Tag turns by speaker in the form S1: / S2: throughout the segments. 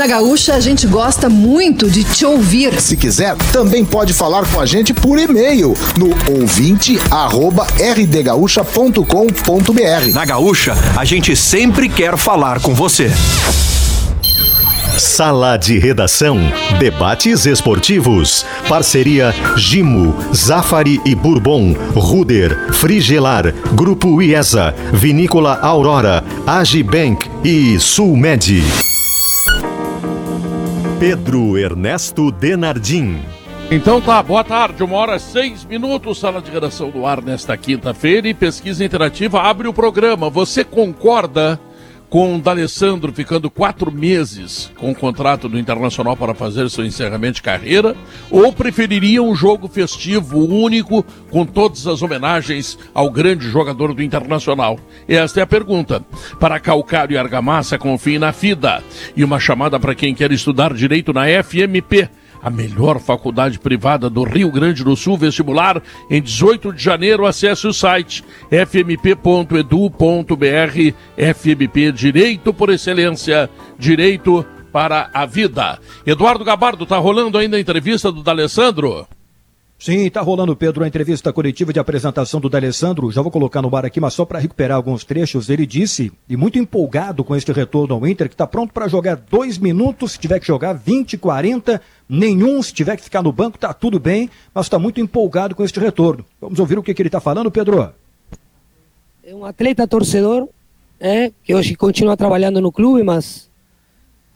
S1: na Gaúcha, a gente gosta muito de te ouvir.
S2: Se quiser, também pode falar com a gente por e-mail no ouvinte@rdgaúcha.com.br.
S3: Na Gaúcha, a gente sempre quer falar com você.
S4: Sala de Redação. Debates esportivos. Parceria Gimo, Zafari e Bourbon, Ruder, Frigelar, Grupo IESA, Vinícola Aurora, Agibank e Sulmed. Pedro Ernesto Denardim.
S5: Então tá, boa tarde, uma hora seis minutos, sala de redação do ar nesta quinta-feira e pesquisa interativa abre o programa. Você concorda com o D'Alessandro ficando quatro meses com o contrato do Internacional para fazer seu encerramento de carreira? Ou preferiria um jogo festivo único com todas as homenagens ao grande jogador do Internacional? Esta é a pergunta. Para Calcário e Argamassa, confie na FIDA. E uma chamada para quem quer estudar direito na FMP a melhor faculdade privada do Rio Grande do Sul vestibular em 18 de janeiro. Acesse o site fmp.edu.br. FMP Direito por Excelência, Direito para a Vida. Eduardo Gabardo, tá rolando ainda a entrevista do D'Alessandro?
S6: Sim, está rolando, Pedro, a entrevista coletiva de apresentação do D'Alessandro. Já vou colocar no bar aqui, mas só para recuperar alguns trechos. Ele disse, e muito empolgado com este retorno ao Inter, que está pronto para jogar dois minutos, se tiver que jogar 20, 40, nenhum, se tiver que ficar no banco, tá tudo bem, mas está muito empolgado com este retorno. Vamos ouvir o que, que ele está falando, Pedro?
S7: É um atleta torcedor, é, que hoje continua trabalhando no clube, mas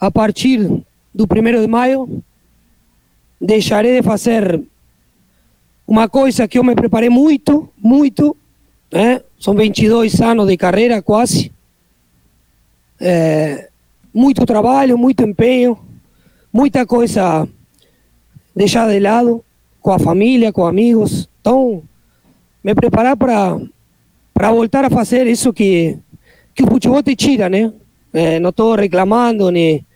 S7: a partir do 1 de maio deixarei de fazer uma coisa que eu me preparei muito, muito, né? são 22 anos de carreira quase, é, muito trabalho, muito empenho, muita coisa deixada de lado, com a família, com amigos. Então, me preparar para para voltar a fazer isso que, que o futebol te tira, né? É, não estou reclamando nem,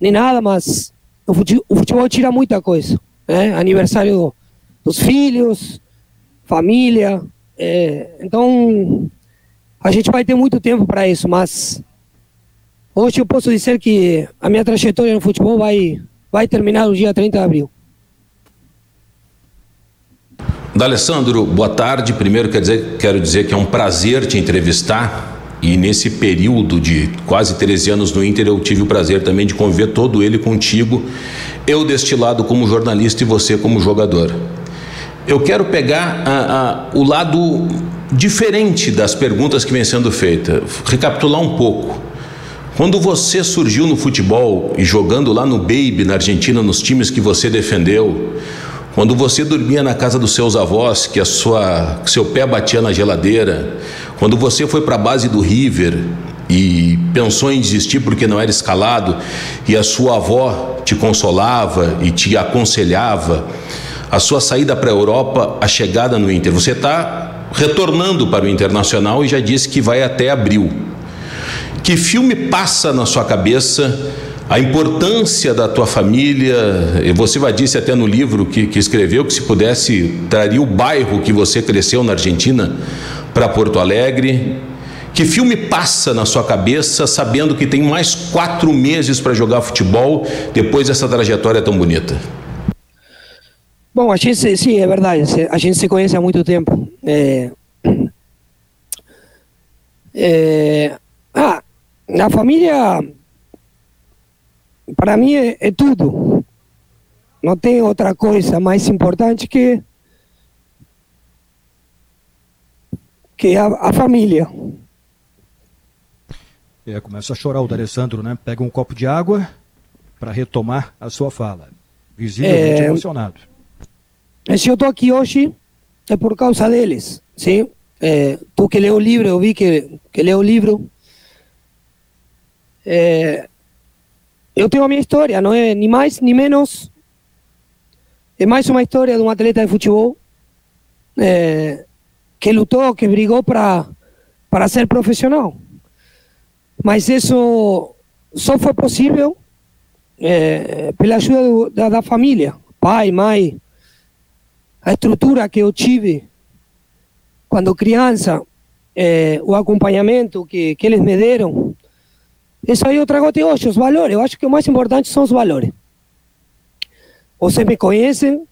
S7: nem nada, mas o futebol, o futebol tira muita coisa. Né? Aniversário dos filhos, família. É, então, a gente vai ter muito tempo para isso, mas hoje eu posso dizer que a minha trajetória no futebol vai, vai terminar no dia 30 de abril.
S8: D'Alessandro, boa tarde. Primeiro dizer, quero dizer que é um prazer te entrevistar. E nesse período de quase 13 anos no Inter, eu tive o prazer também de conviver todo ele contigo. Eu deste lado como jornalista e você como jogador eu quero pegar a, a, o lado diferente das perguntas que vem sendo feitas, recapitular um pouco. Quando você surgiu no futebol e jogando lá no Baby, na Argentina, nos times que você defendeu, quando você dormia na casa dos seus avós, que a sua, seu pé batia na geladeira, quando você foi para a base do River e pensou em desistir porque não era escalado, e a sua avó te consolava e te aconselhava, a sua saída para a Europa, a chegada no Inter. Você está retornando para o Internacional e já disse que vai até abril. Que filme passa na sua cabeça a importância da tua família? Você vai disse até no livro que, que escreveu que se pudesse traria o bairro que você cresceu na Argentina para Porto Alegre. Que filme passa na sua cabeça sabendo que tem mais quatro meses para jogar futebol depois dessa trajetória tão bonita?
S7: Bom, a gente, sim, é verdade. A gente se conhece há muito tempo. É, é, ah, a família, para mim, é, é, tudo. Não tem outra coisa mais importante que, que a, a família.
S6: É, começa a chorar o D'Alessandro, né? Pega um copo de água para retomar a sua fala. Visivelmente é, emocionado.
S7: Se eu estou aqui hoje é por causa deles, sim? É, tu que leu o livro, eu vi que, que leu o livro. É, eu tenho a minha história, não é nem mais nem menos. É mais uma história de um atleta de futebol é, que lutou, que brigou para para ser profissional. Mas isso só foi possível é, pela ajuda do, da, da família, pai, mãe, a estrutura que eu tive quando criança, eh, o acompanhamento que, que eles me deram, Isso aí eu trago até hoje, os valores. Eu acho que o mais importante são os valores. Vocês me conhecem.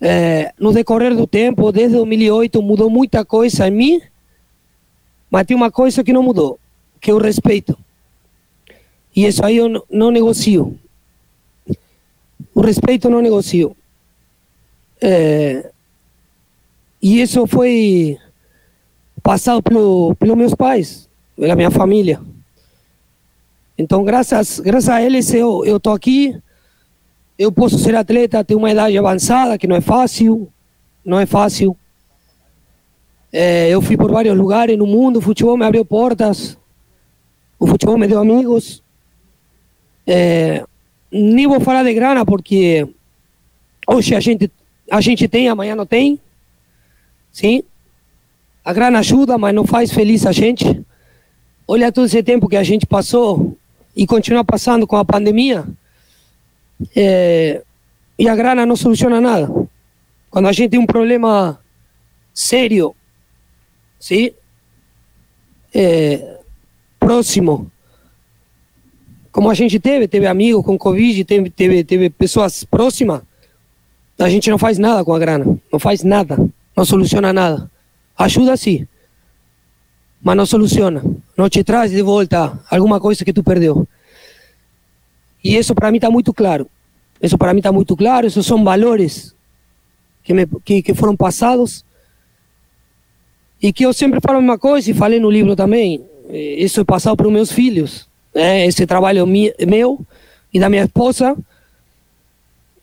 S7: É, no decorrer do tempo, desde 2008, mudou muita coisa em mim. Mas tem uma coisa que não mudou, que é o respeito. E isso aí eu não negocio. O respeito não negocio. É, e isso foi passado pelo, pelos meus pais, pela minha família. Então, graças, graças a eles, eu estou aqui. Eu posso ser atleta, ter uma idade avançada, que não é fácil. Não é fácil. É, eu fui por vários lugares no mundo, o futebol me abriu portas. O futebol me deu amigos. É, nem vou falar de grana, porque hoje a gente, a gente tem, amanhã não tem. Sim? A grana ajuda, mas não faz feliz a gente. Olha todo esse tempo que a gente passou e continua passando com a pandemia. É, e a grana não soluciona nada. Quando a gente tem um problema sério, sim? É, próximo, como a gente teve, teve amigos com Covid, teve, teve, teve pessoas próximas, a gente não faz nada com a grana, não faz nada, não soluciona nada. Ajuda sim, mas não soluciona, não te traz de volta alguma coisa que tu perdeu. E isso para mim está muito claro. Isso para mim está muito claro, esses são valores que, me, que, que foram passados e que eu sempre falo a mesma coisa e falei no livro também. Isso é passado para os meus filhos né, esse trabalho meu e da minha esposa,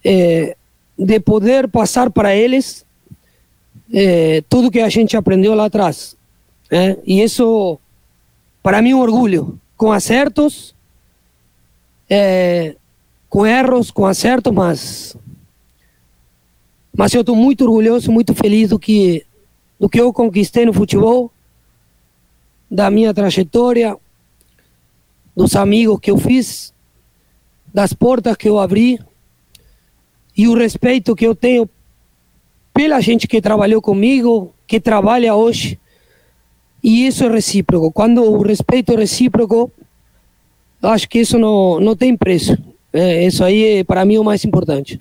S7: é, de poder passar para eles é, tudo que a gente aprendeu lá atrás. Né? E isso, para mim, é um orgulho, com acertos, é, com erros, com acertos, mas, mas eu estou muito orgulhoso, muito feliz do que, do que eu conquistei no futebol, da minha trajetória, dos amigos que eu fiz, das portas que eu abri e o respeito que eu tenho pela gente que trabalhou comigo, que trabalha hoje. E isso é recíproco. Quando o respeito é recíproco, acho que isso não, não tem preço. É, isso aí é para mim o mais importante.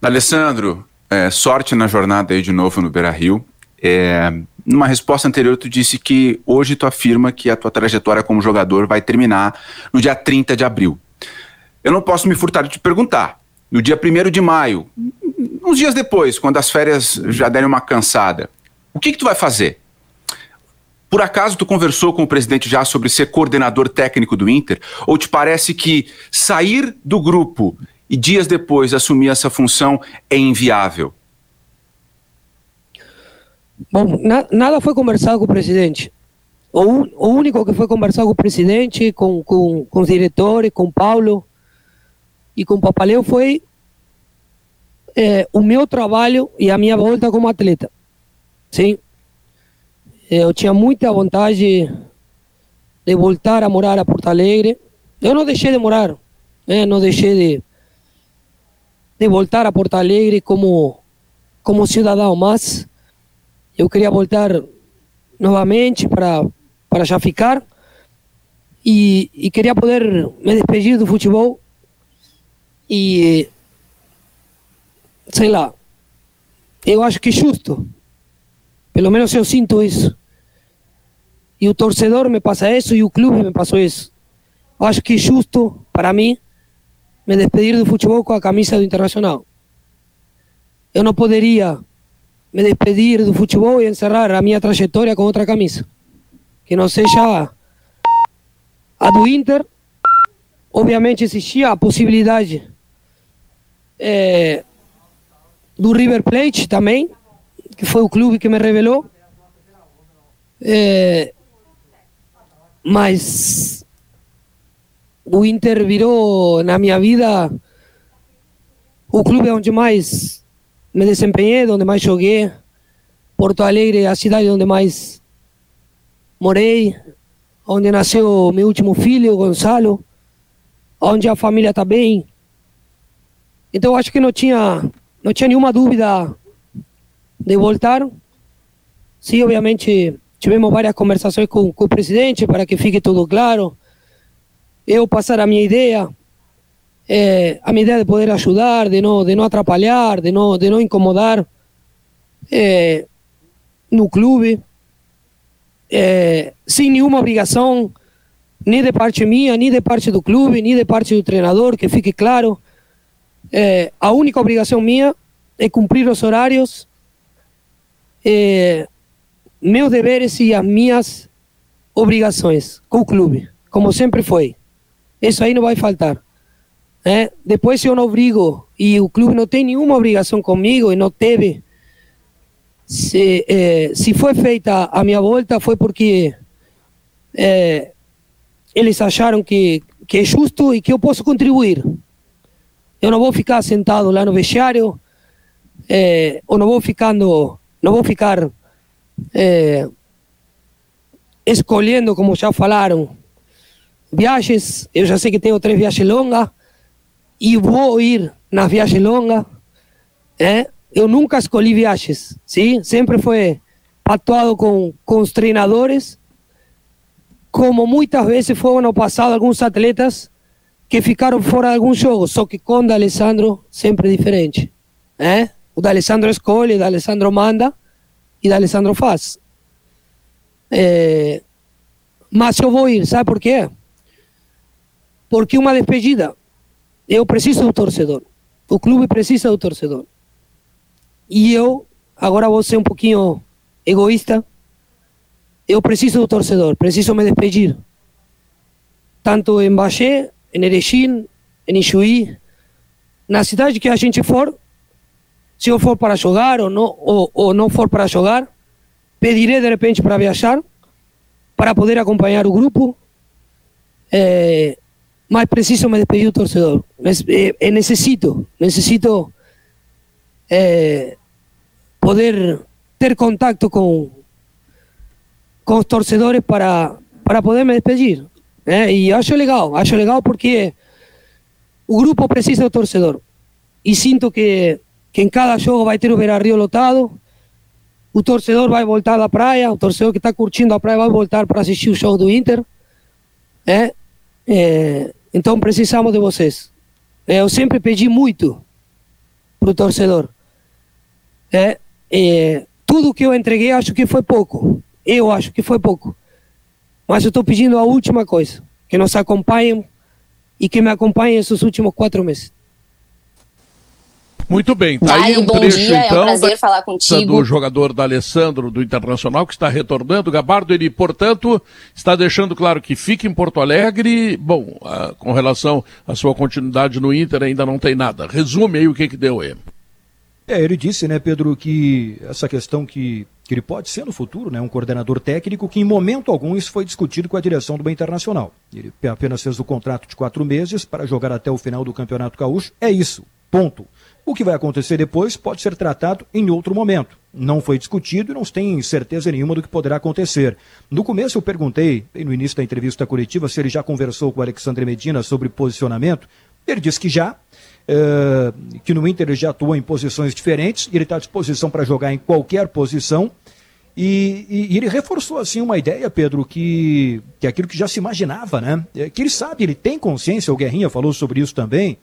S9: Alessandro, é, sorte na jornada aí de novo no Beira Rio. É, numa resposta anterior, tu disse que hoje tu afirma que a tua trajetória como jogador vai terminar no dia 30 de abril. Eu não posso me furtar de te perguntar. No dia 1 de maio, uns dias depois, quando as férias já derem uma cansada, o que, que tu vai fazer? Por acaso tu conversou com o presidente já sobre ser coordenador técnico do Inter? Ou te parece que sair do grupo e dias depois assumir essa função é inviável?
S7: Bom, na, nada foi conversado com o presidente. O, o, único que foi conversado com o presidente, com, com, com os diretores, com o Paulo e com o Papaleu foi é, o meu trabalho e a minha volta como atleta. Sim. Eu tinha muita vontade de voltar a morar a Porto Alegre. Eu não deixei de morar, né? não deixei de, de voltar a Porto Alegre como, como cidadão, mas eu queria voltar novamente para, para já ficar e, e queria poder me despedir do futebol e sei lá, eu acho que é justo, pelo menos eu sinto isso. E o torcedor me passa isso e o clube me passou isso. Eu acho que é justo para mim me despedir do futebol com a camisa do Internacional. Eu não poderia me despedir do futebol e encerrar a minha trajetória com outra camisa. Que não seja a do Inter. Obviamente existia a possibilidade é, do River Plate também, que foi o clube que me revelou. É, mas o Inter virou na minha vida o clube onde mais me desempenhei, onde mais joguei. Porto Alegre, a cidade onde mais morei, onde nasceu meu último filho, Gonçalo, onde a família está bem. Então acho que não tinha, não tinha nenhuma dúvida de voltar. Sim, obviamente tivemos várias conversações com, com o presidente para que fique tudo claro. Eu passar a minha ideia, é, a minha ideia de poder ajudar, de não, de não atrapalhar, de não, de não incomodar é, no clube, é, sem nenhuma obrigação, nem de parte minha, nem de parte do clube, nem de parte do treinador, que fique claro. É, a única obrigação minha é cumprir os horários, é, meus deveres e as minhas obrigações com o clube, como sempre foi. Isso aí não vai faltar. É? Depois, se eu não obrigo e o clube não tem nenhuma obrigação comigo e não teve, se, é, se foi feita a minha volta, foi porque é, eles acharam que, que é justo e que eu posso contribuir. Eu não vou ficar sentado lá no vestiário, é, ou não vou ficando, não vou ficar é, escolhendo, como já falaram, viagens. Eu já sei que tenho três viagens longas e vou ir nas viagens longas. É? Eu nunca escolhi viagens, sim? Sempre foi atuado com, com os treinadores, como muitas vezes foram no passado alguns atletas que ficaram fora de alguns jogos, só que com o Alessandro sempre diferente. É? O Alessandro escolhe, o Alessandro manda e o Alessandro faz. É, mas eu vou ir, sabe por quê? Porque uma despedida, eu preciso do torcedor. O clube precisa do torcedor. E eu, agora vou ser um pouquinho egoísta, eu preciso do torcedor, preciso me despedir. Tanto em Bagé, em Erechim, em Ijuí, na cidade que a gente for, se eu for para jogar ou não, ou, ou não for para jogar, pedirei de repente para viajar, para poder acompanhar o grupo, é, mas preciso me despedir do torcedor. É, necessito, necessito é, poder ter contato com, com os torcedores para, para poder me despedir. Né? E acho legal, acho legal porque o grupo precisa do torcedor. E sinto que, que em cada jogo vai ter o Beira Rio lotado, o torcedor vai voltar da praia, o torcedor que está curtindo a praia vai voltar para assistir o show do Inter. É, é, então precisamos de vocês. É, eu sempre pedi muito para o torcedor. É, é, tudo que eu entreguei acho que foi pouco. Eu acho que foi pouco. Mas eu estou pedindo a última coisa: que nos acompanhem e que me acompanhem esses últimos quatro meses.
S5: Muito bem, tá aí um
S10: bom
S5: trecho
S10: dia,
S5: então
S10: é um prazer
S5: da-
S10: falar contigo.
S5: do jogador da Alessandro do Internacional que está retornando. Gabardo, ele, portanto, está deixando claro que fica em Porto Alegre. Bom, ah, com relação à sua continuidade no Inter, ainda não tem nada. Resume aí o que que deu aí.
S6: É, ele disse, né, Pedro, que essa questão que, que ele pode ser no futuro, né, um coordenador técnico, que em momento algum isso foi discutido com a direção do Bem Internacional. Ele apenas fez o contrato de quatro meses para jogar até o final do Campeonato Gaúcho. É isso, ponto. O que vai acontecer depois pode ser tratado em outro momento. Não foi discutido e não tem certeza nenhuma do que poderá acontecer. No começo eu perguntei, no início da entrevista coletiva, se ele já conversou com o Alexandre Medina sobre posicionamento. Ele disse que já, eh, que no Inter ele já atua em posições diferentes, ele está à disposição para jogar em qualquer posição. E, e- e ele reforçou assim uma ideia, Pedro, que, que é aquilo que já se imaginava, né? É, que ele sabe, ele tem consciência, o Guerrinha falou sobre isso também,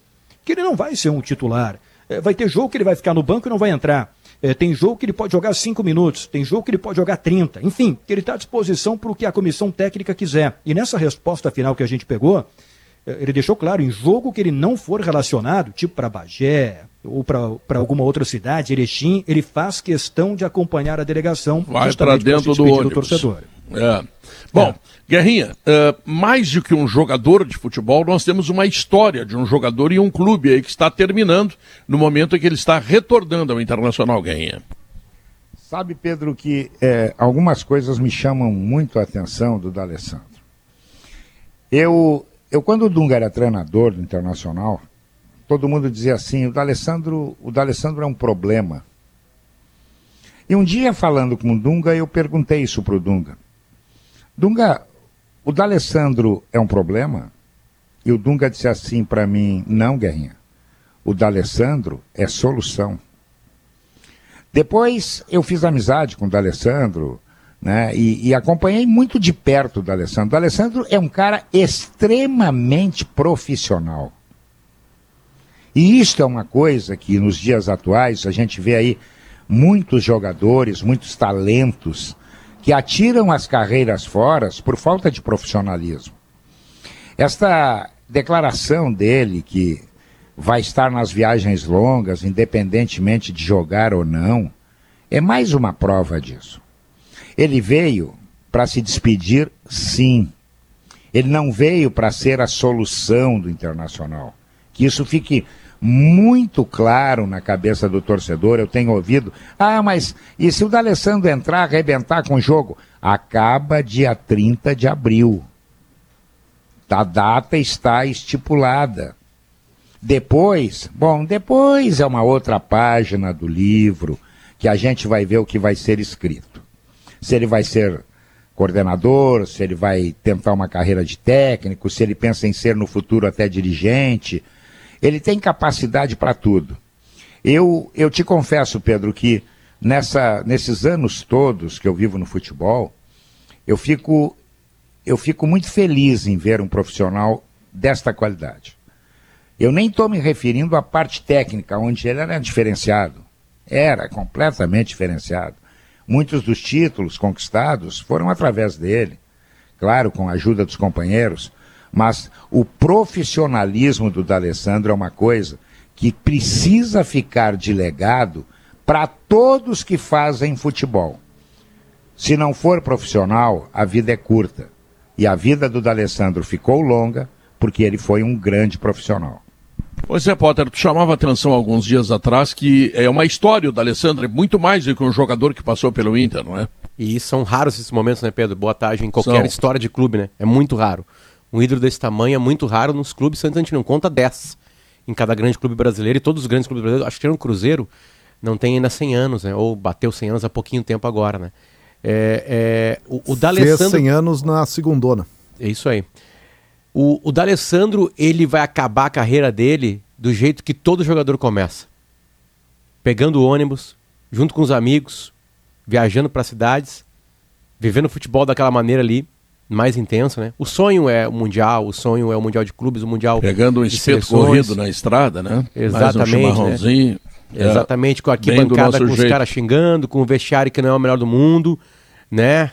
S6: que ele não vai ser um titular. É, vai ter jogo que ele vai ficar no banco e não vai entrar. É, tem jogo que ele pode jogar cinco minutos, tem jogo que ele pode jogar 30. Enfim, que ele está à disposição para o que a comissão técnica quiser. E nessa resposta final que a gente pegou, ele deixou claro, em jogo que ele não for relacionado, tipo para Bagé ou para alguma outra cidade, Erechim, ele faz questão de acompanhar a delegação
S5: Vai para dentro do ônibus.
S6: torcedor.
S5: É. Bom, Guerrinha, eh, mais do que um jogador de futebol, nós temos uma história de um jogador e um clube aí que está terminando no momento em que ele está retornando ao Internacional, Guerrinha.
S11: Sabe, Pedro, que é, algumas coisas me chamam muito a atenção do D'Alessandro. Eu, eu, quando o Dunga era treinador do Internacional, todo mundo dizia assim, o D'Alessandro, o D'Alessandro é um problema. E um dia, falando com o Dunga, eu perguntei isso para o Dunga. Dunga, o D'Alessandro é um problema? E o Dunga disse assim para mim, não, Guerrinha, o D'Alessandro é solução. Depois eu fiz amizade com o D'Alessandro, né? E, e acompanhei muito de perto do Alessandro. O Alessandro é um cara extremamente profissional. E isto é uma coisa que nos dias atuais a gente vê aí muitos jogadores, muitos talentos que atiram as carreiras fora por falta de profissionalismo. Esta declaração dele que vai estar nas viagens longas, independentemente de jogar ou não, é mais uma prova disso. Ele veio para se despedir, sim. Ele não veio para ser a solução do internacional. Que isso fique muito claro na cabeça do torcedor. Eu tenho ouvido, ah, mas e se o D'Alessandro entrar, arrebentar com o jogo? Acaba dia 30 de abril. A data está estipulada. Depois, bom, depois é uma outra página do livro que a gente vai ver o que vai ser escrito. Se ele vai ser coordenador, se ele vai tentar uma carreira de técnico, se ele pensa em ser no futuro até dirigente. Ele tem capacidade para tudo. Eu, eu te confesso, Pedro, que nessa, nesses anos todos que eu vivo no futebol, eu fico, eu fico muito feliz em ver um profissional desta qualidade. Eu nem estou me referindo à parte técnica, onde ele era diferenciado. Era completamente diferenciado. Muitos dos títulos conquistados foram através dele. Claro, com a ajuda dos companheiros. Mas o profissionalismo do D'Alessandro é uma coisa que precisa ficar de legado para todos que fazem futebol. Se não for profissional, a vida é curta. E a vida do D'Alessandro ficou longa porque ele foi um grande profissional.
S5: Pois é, Potter, tu chamava atenção alguns dias atrás que é uma história da Alessandro, é muito mais do que um jogador que passou pelo Inter, não é?
S10: E são raros esses momentos, né, Pedro? Boa tarde em qualquer são. história de clube, né? É muito raro. Um ídolo desse tamanho é muito raro nos clubes, a gente não conta 10 em cada grande clube brasileiro e todos os grandes clubes brasileiros, acho que no Cruzeiro, não tem ainda 100 anos, né? Ou bateu 100 anos há pouquinho tempo agora, né? É, é, o, o D'Alessandro...
S12: Fez 100 anos na segundona.
S10: É isso aí. O, o D'Alessandro, ele vai acabar a carreira dele do jeito que todo jogador começa. Pegando ônibus, junto com os amigos, viajando para cidades, vivendo futebol daquela maneira ali, mais intenso, né? O sonho é o mundial, o sonho é o mundial de clubes, o mundial
S5: pegando um espeto corrido na estrada, né?
S10: Exatamente, um né? É, Exatamente, com a arquibancada com os caras xingando, com o vestiário que não é o melhor do mundo, né?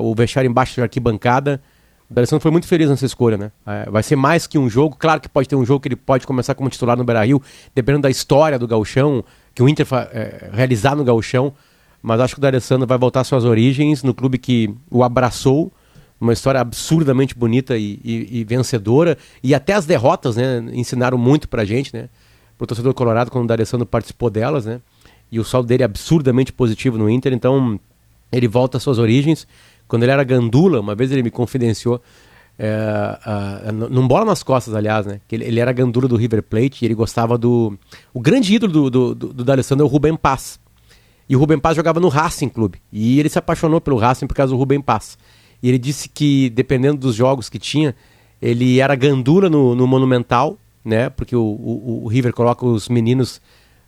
S10: O vestiário embaixo da arquibancada. D'Alessandro foi muito feliz nessa escolha, né? É, vai ser mais que um jogo. Claro que pode ter um jogo que ele pode começar como titular no Beira-Rio, dependendo da história do gauchão, que o Inter é, realizar no gauchão. Mas acho que o D'Alessandro vai voltar às suas origens no clube que o abraçou, uma história absurdamente bonita e, e, e, vencedora. E até as derrotas, né? Ensinaram muito pra gente, né? Pro torcedor colorado, quando o D'Alessandro participou delas, né? E o saldo dele é absurdamente positivo no Inter, então ele volta às suas origens. Quando ele era gandula, uma vez ele me confidenciou, é, num bola nas costas, aliás, né? Que ele, ele, era gandula do River Plate e ele gostava do. O grande ídolo do, do, do, do D'Alessandro é o Rubem Paz. E o Rubem Paz jogava no Racing Clube. E ele se apaixonou pelo Racing por causa do Rubem Paz. E ele disse que, dependendo dos jogos que tinha, ele era gandula no, no Monumental, né? Porque o, o, o River coloca os meninos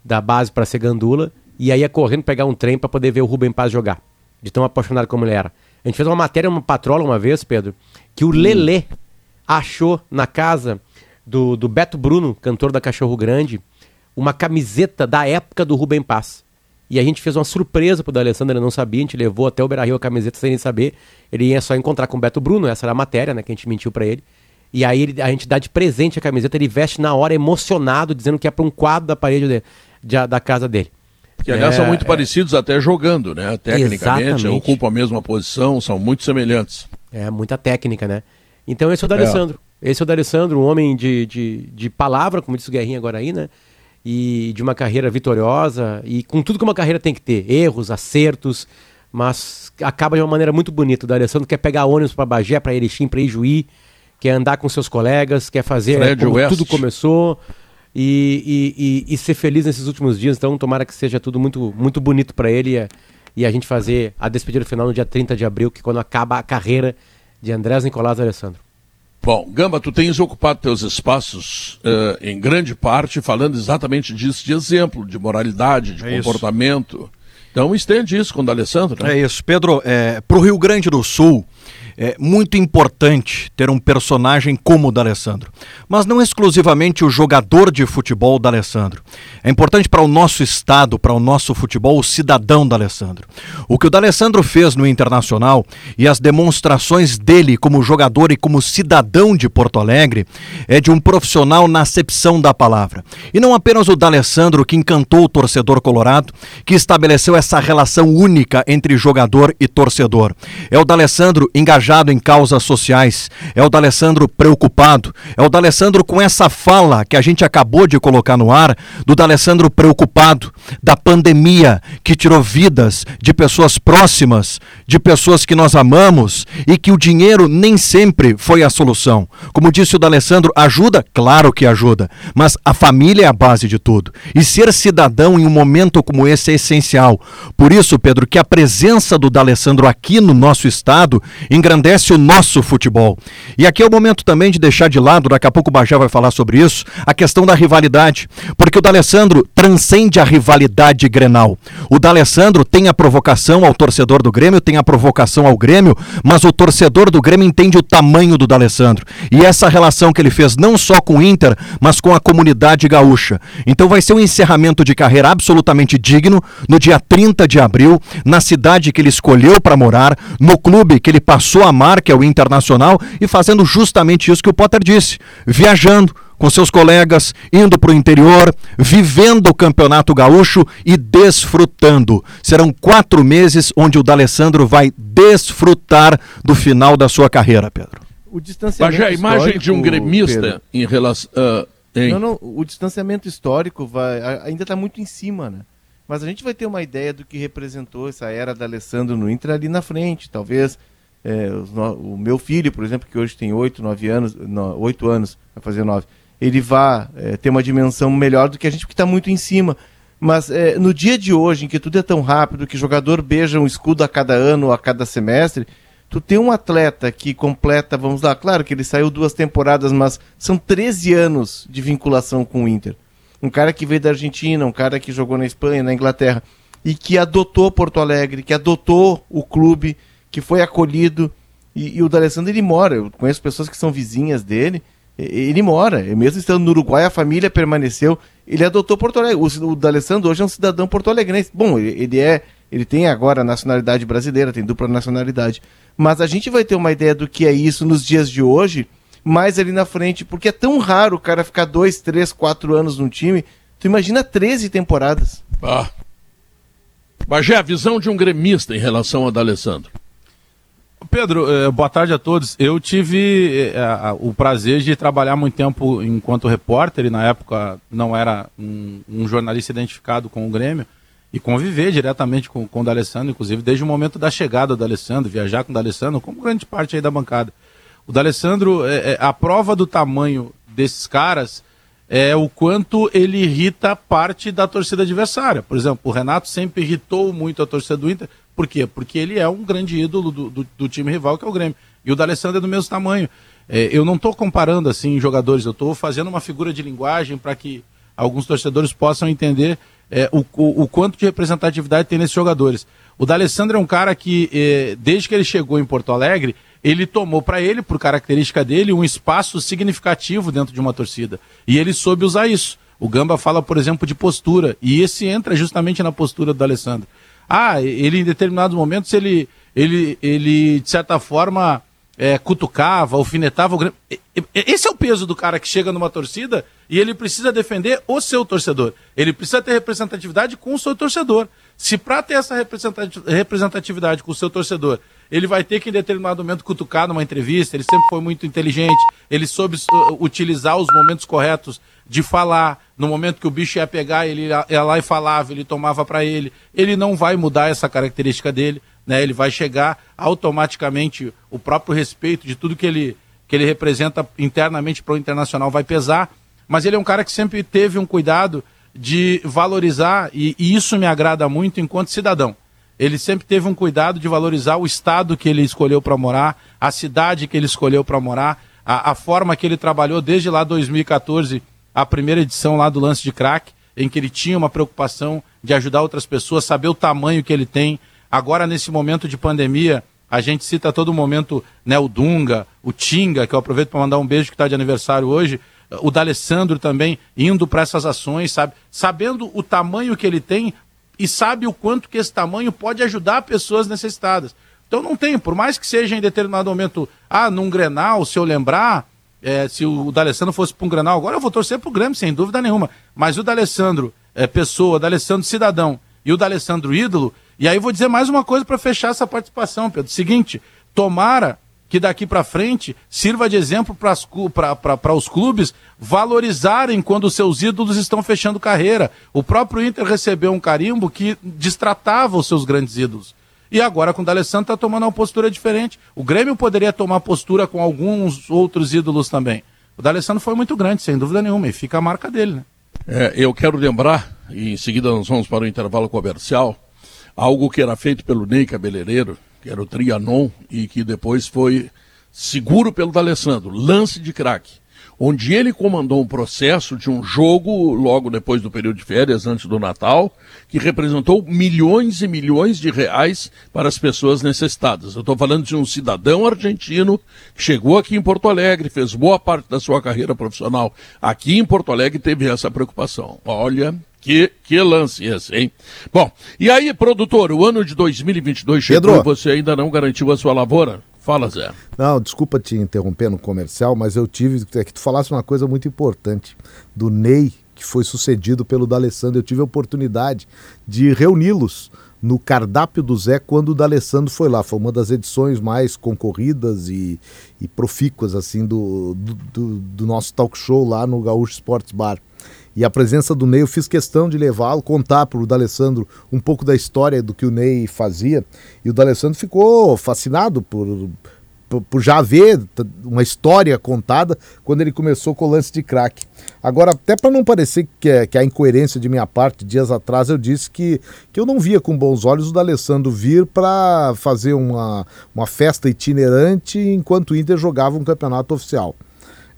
S10: da base para ser gandula. E aí ia correndo pegar um trem para poder ver o Rubem Paz jogar. De tão apaixonado como ele era. A gente fez uma matéria, uma patrola uma vez, Pedro, que o hum. Lelê achou na casa do, do Beto Bruno, cantor da Cachorro Grande, uma camiseta da época do Rubem Paz. E a gente fez uma surpresa pro D'Alessandro, ele não sabia, a gente levou até o Beira-Rio a camiseta sem ele saber. Ele ia só encontrar com o Beto Bruno, essa era a matéria, né, que a gente mentiu para ele. E aí ele, a gente dá de presente a camiseta, ele veste na hora emocionado, dizendo que é para um quadro da parede de, de, da casa dele.
S5: Que aliás é, são muito é... parecidos até jogando, né? Tecnicamente, Exatamente. ocupam a mesma posição, são muito semelhantes.
S10: É, muita técnica, né? Então esse é o D'Alessandro. É. Esse é o D'Alessandro, um homem de, de, de palavra, como disse o Guerrinha agora aí, né? E de uma carreira vitoriosa, e com tudo que uma carreira tem que ter, erros, acertos, mas acaba de uma maneira muito bonita. O D'Alessandro quer pegar ônibus para Bagé, para Erechim, para Ijuí, quer andar com seus colegas, quer fazer
S5: Fred
S10: como
S5: West.
S10: tudo começou e, e, e, e, ser feliz nesses últimos dias. Então, tomara que seja tudo muito, muito bonito para ele e, e, a gente fazer a despedida final no dia 30 de abril, que é quando acaba a carreira de Andrés Nicolás Alessandro.
S5: Bom, Gamba, tu tens ocupado teus espaços uh, em grande parte falando exatamente disso, de exemplo, de moralidade, de é comportamento. Isso. Então estende isso com o D'Alessandro.
S12: Né? É isso. Pedro, é, para o Rio Grande do Sul, é muito importante ter um personagem como o D'Alessandro, mas não exclusivamente o jogador de futebol D'Alessandro. É importante para o nosso estado, para o nosso futebol, o cidadão D'Alessandro. O que o D'Alessandro fez no Internacional e as demonstrações dele como jogador e como cidadão de Porto Alegre é de um profissional na acepção da palavra. E não apenas o D'Alessandro que encantou o torcedor colorado, que estabeleceu essa relação única entre jogador e torcedor. É o D'Alessandro engajado engajado em causas sociais, é o D'Alessandro preocupado, é o D'Alessandro com essa fala que a gente acabou de colocar no ar, do D'Alessandro preocupado, da pandemia que tirou vidas de pessoas próximas, de pessoas que nós amamos e que o dinheiro nem sempre foi a solução. Como disse o D'Alessandro, ajuda? Claro que ajuda, mas a família é a base de tudo. E ser cidadão em um momento como esse é essencial. Por isso, Pedro, que a presença do D'Alessandro aqui no nosso estado engrandece o nosso futebol. E aqui é o momento também de deixar de lado, daqui a pouco o Bajé vai falar sobre isso, a questão da rivalidade. Porque o D'Alessandro transcende a rivalidade grenal. O D'Alessandro tem a provocação ao torcedor do Grêmio, tem a provocação ao Grêmio, mas o torcedor do Grêmio entende o tamanho do D'Alessandro. E essa relação que ele fez não só com o Inter, mas com a comunidade gaúcha. Então vai ser um encerramento de carreira absolutamente digno no dia 30 de abril, na cidade que ele escolheu para morar, no clube que ele passou a amar, que é o Internacional, e fazendo justamente isso que o Potter disse: viajando com seus colegas, indo para o interior, vivendo o Campeonato Gaúcho e desfrutando. Serão quatro meses onde o D'Alessandro vai desfrutar do final da sua carreira, Pedro.
S5: O distanciamento Mas a imagem de um gremista Pedro, em relação. Uh,
S13: não, não, o distanciamento histórico vai, ainda está muito em cima, né? Mas a gente vai ter uma ideia do que representou essa era da Alessandro no Inter ali na frente. Talvez é, o meu filho, por exemplo, que hoje tem 8, 9 anos, 8 anos, vai fazer 9, ele vá é, ter uma dimensão melhor do que a gente, porque está muito em cima. Mas é, no dia de hoje, em que tudo é tão rápido, que jogador beija um escudo a cada ano, a cada semestre, tu tem um atleta que completa, vamos lá, claro que ele saiu duas temporadas, mas são 13 anos de vinculação com o Inter. Um cara que veio da Argentina, um cara que jogou na Espanha, na Inglaterra, e que adotou Porto Alegre, que adotou o clube, que foi acolhido. E, e o D'Alessandro, ele mora. Eu conheço pessoas que são vizinhas dele. Ele mora. Mesmo estando no Uruguai, a família permaneceu. Ele adotou Porto Alegre. O, o D'Alessandro hoje é um cidadão porto-alegrense. Bom, ele, ele é. Ele tem agora nacionalidade brasileira, tem dupla nacionalidade. Mas a gente vai ter uma ideia do que é isso nos dias de hoje, mais ali na frente, porque é tão raro o cara ficar dois, três, quatro anos num time. Tu imagina 13 temporadas.
S5: Ah. Bagé, a visão de um gremista em relação ao D'Alessandro.
S14: Pedro, eh, boa tarde a todos. Eu tive eh, o prazer de trabalhar muito tempo enquanto repórter, e na época não era um, um jornalista identificado com o Grêmio, e conviver diretamente com, com o D'Alessandro, inclusive desde o momento da chegada do D'Alessandro, viajar com o D'Alessandro, como grande parte aí da bancada. O D'Alessandro, é, é, a prova do tamanho desses caras é o quanto ele irrita parte da torcida adversária. Por exemplo, o Renato sempre irritou muito a torcida do Inter, por quê? Porque ele é um grande ídolo do, do, do time rival, que é o Grêmio. E o D'Alessandro é do mesmo tamanho. É, eu não estou comparando assim jogadores, eu estou fazendo uma figura de linguagem para que alguns torcedores possam entender é, o, o, o, quanto de representatividade tem nesses jogadores. O D'Alessandro é um cara que, é, desde que ele chegou em Porto Alegre, ele tomou para ele, por característica dele, um espaço significativo dentro de uma torcida. E ele soube usar isso. O Gamba fala, por exemplo, de postura. E esse entra justamente na postura do Alessandro. Ah, ele em determinados momentos ele, ele, ele de certa forma é, cutucava, alfinetava o Grêmio. Esse é o peso do cara que chega numa torcida e ele precisa defender o seu torcedor. Ele precisa ter representatividade com o seu torcedor. Se para ter essa representatividade com o seu torcedor, ele vai ter que em determinado momento cutucar numa entrevista, ele sempre foi muito inteligente, ele soube uh, utilizar os momentos corretos de falar. No momento que o bicho ia pegar, ele ia lá e falava, ele tomava para ele. Ele não vai mudar essa característica dele, né? Ele vai chegar automaticamente o próprio respeito de tudo que ele que ele representa internamente para o internacional vai pesar, mas ele é um cara que sempre teve um cuidado de valorizar e, e isso me agrada muito enquanto cidadão. Ele sempre teve um cuidado de valorizar o estado que ele escolheu para morar, a cidade que ele escolheu para morar, a, a, forma que ele trabalhou desde lá 2014 a primeira edição lá do lance de crack. em que ele tinha uma preocupação de ajudar outras pessoas, saber o tamanho que ele tem. Agora, nesse momento de pandemia, a gente cita a todo momento né, o Dunga, o Tinga, que eu aproveito para mandar um beijo que está de aniversário hoje, o D'Alessandro também indo para essas ações, sabe? Sabendo o tamanho que ele tem e sabe o quanto que esse tamanho pode ajudar pessoas necessitadas. Então não tem, por mais que seja em determinado momento, ah, num Grenal, se eu lembrar, é, se o D'Alessandro fosse para um Grenal, agora eu vou torcer para o Grêmio, sem dúvida nenhuma. Mas o D'Alessandro é, pessoa, o D'Alessandro cidadão e o D'Alessandro ídolo, e aí vou dizer mais uma coisa para fechar essa participação, Pedro. Seguinte, tomara que daqui para frente sirva de exemplo para os clubes valorizarem quando seus ídolos estão fechando carreira. O próprio Inter recebeu um carimbo que destratava os seus grandes ídolos. E agora com o D'Alessandro está tomando uma postura diferente. O Grêmio poderia tomar postura com alguns outros ídolos também. O D'Alessandro foi muito grande, sem dúvida nenhuma, e fica a marca dele, né?
S5: É, eu quero lembrar, e em seguida nós vamos para o intervalo comercial, algo que era feito pelo Ney Cabeleireiro, que era o Trianon, e que depois foi seguro pelo D'Alessandro, lance de craque onde ele comandou um processo de um jogo logo depois do período de férias, antes do Natal, que representou milhões e milhões de reais para as pessoas necessitadas. Eu estou falando de um cidadão argentino que chegou aqui em Porto Alegre, fez boa parte da sua carreira profissional aqui em Porto Alegre e teve essa preocupação. Olha, que, que lance esse, hein? Bom, e aí, produtor, o ano de 2022 chegou Pedro. e você ainda não garantiu a sua lavoura? Fala, Zé.
S2: Não, desculpa te interromper no comercial, mas eu tive. É que tu falasse uma coisa muito importante do Ney, que foi sucedido pelo D'Alessandro. Eu tive a oportunidade de reuni-los no cardápio do Zé quando o D'Alessandro foi lá. Foi uma das edições mais concorridas e, e profícuas assim do, do, do, nosso talk show lá no Gaúcho Sports Bar. E a presença do Ney, eu fiz questão de levá-lo, contar para o D'Alessandro um pouco da história do que o Ney fazia. E o D'Alessandro ficou fascinado por, por, por, já ver uma história contada quando ele começou com o lance de craque. Agora, até para não parecer que é, que é a incoerência de minha parte, dias atrás eu disse que, que eu não via com bons olhos o D'Alessandro vir para fazer uma, uma festa itinerante enquanto o Inter jogava um campeonato oficial.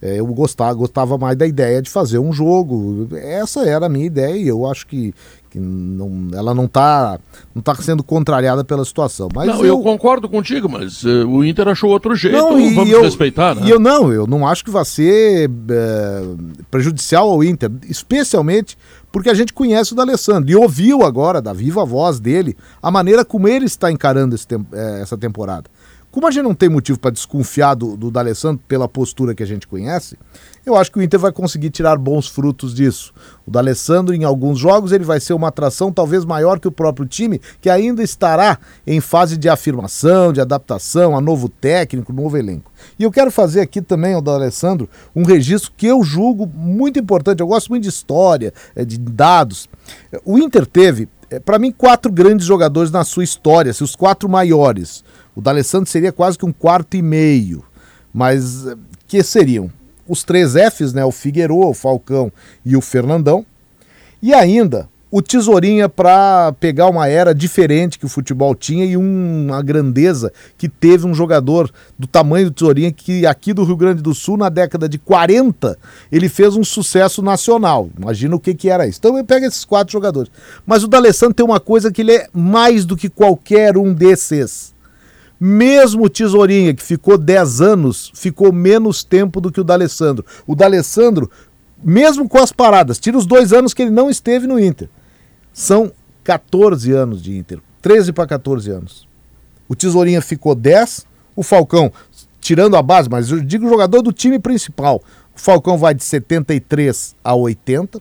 S2: É, eu gostava, gostava mais da ideia de fazer um jogo. Essa era a minha ideia e eu acho que, que não, ela não está não tá sendo contrariada pela situação. Mas
S5: não, eu, eu concordo contigo, mas uh, o Inter achou outro jeito, não, e vamos
S2: eu,
S5: respeitar. Né?
S2: E eu não, eu não acho que vai ser é, prejudicial ao Inter, especialmente porque a gente conhece o D'Alessandro e ouviu agora, da viva voz dele, a maneira como ele está encarando esse, é, essa temporada. Como a gente não tem motivo para desconfiar do, do D'Alessandro pela postura que a gente conhece, eu acho que o Inter vai conseguir tirar bons frutos disso. O D'Alessandro, em alguns jogos, ele vai ser uma atração talvez maior que o próprio time, que ainda estará em fase de afirmação, de adaptação a novo técnico, novo elenco. E eu quero fazer aqui também, o D'Alessandro, um registro que eu julgo muito importante. Eu gosto muito de história, é, de dados. O Inter teve, é, para mim, quatro grandes jogadores na sua história, assim, os quatro maiores. O D'Alessandro seria quase que um quarto e meio. Mas eh, que seriam os três Fs, né? O Figueiredo, o Falcão e o Fernandão. E ainda o Tesourinha para pegar uma era diferente que o futebol tinha e uma grandeza que teve um jogador do tamanho do Tesourinha que aqui do Rio Grande do Sul, na década de 40, ele fez um sucesso nacional. Imagina o que, que era isso. Então eu pego esses quatro jogadores. Mas o D'Alessandro tem uma coisa que ele é mais do que qualquer um desses mesmo o Tesourinha, que ficou 10 anos, ficou menos tempo do que o D'Alessandro. O D'Alessandro, mesmo com as paradas, tira os dois anos que ele não esteve no Inter. São 14 anos de Inter. 13 para 14 anos. O Tesourinha ficou 10, o Falcão, tirando a base, mas eu digo jogador do time principal. O Falcão vai de 73 a 80,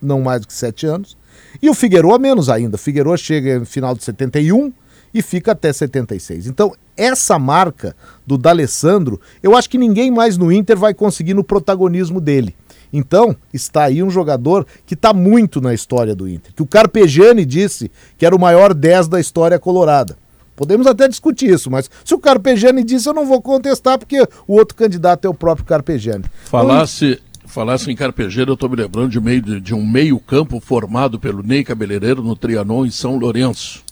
S2: não mais do que 7 anos. E o Figueiredo menos ainda. O Figueiredo chega no final de 71 e fica até 76. Então, essa marca do D'Alessandro, eu acho que ninguém mais no Inter vai conseguir no protagonismo dele. Então, está aí um jogador que está muito na história do Inter. Que o Carpegiani disse que era o maior 10 da história colorada. Podemos até discutir isso, mas se o Carpegiani disse, eu não vou contestar, porque o outro candidato é o próprio Carpegiani.
S5: Falasse, falasse em Carpegiani, eu estou me lembrando de, meio, de, um meio-campo formado pelo Ney Cabeleireiro no Trianon, em São Lourenço.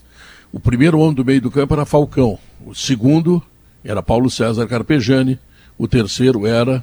S5: O primeiro homem do meio do campo era Falcão. O segundo era Paulo César Carpegiani. O terceiro era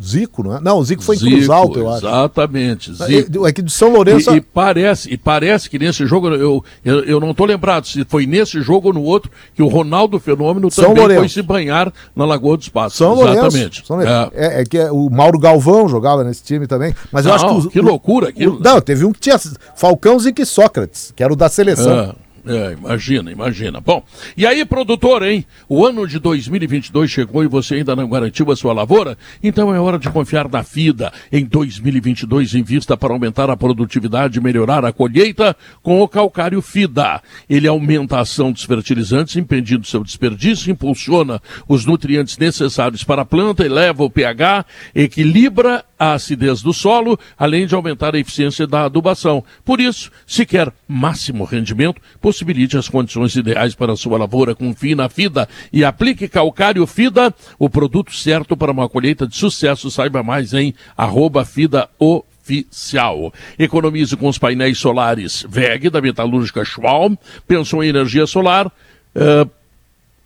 S2: Zico, não é? Não, o Zico foi Zico, em Cruz eu
S5: acho. Exatamente.
S2: Zico. É que de São Lourenço.
S5: E, e, parece, e parece que nesse jogo, eu, eu, eu não estou lembrado se foi nesse jogo ou no outro, que o Ronaldo Fenômeno São também Lourenço. foi se banhar na Lagoa dos Passos.
S2: São Exatamente. São Lourenço. É. é. É, que é, o Mauro Galvão jogava nesse time também. Mas não, eu acho que. O,
S5: que loucura aquilo.
S2: O, não, teve um que tinha Falcão, Zico e Sócrates, que era o da seleção.
S5: É. É, imagina, imagina. Bom, e aí, produtor, hein? O ano de 2022 chegou e você ainda não garantiu a sua lavoura? Então é hora de confiar na FIDA. Em 2022, invista para aumentar a produtividade e melhorar a colheita com o calcário FIDA. Ele aumenta a ação dos fertilizantes, impedindo seu desperdício, impulsiona os nutrientes necessários para a planta, eleva o pH, equilibra a acidez do solo, além de aumentar a eficiência da adubação. Por isso, se quer máximo rendimento, possibilite as condições ideais para a sua lavoura. Confie na FIDA e aplique calcário FIDA, o produto certo para uma colheita de sucesso. Saiba mais em arroba FIDA oficial. Economize com os painéis solares VEG da metalúrgica Schwalm. Pensou em energia solar? Uh,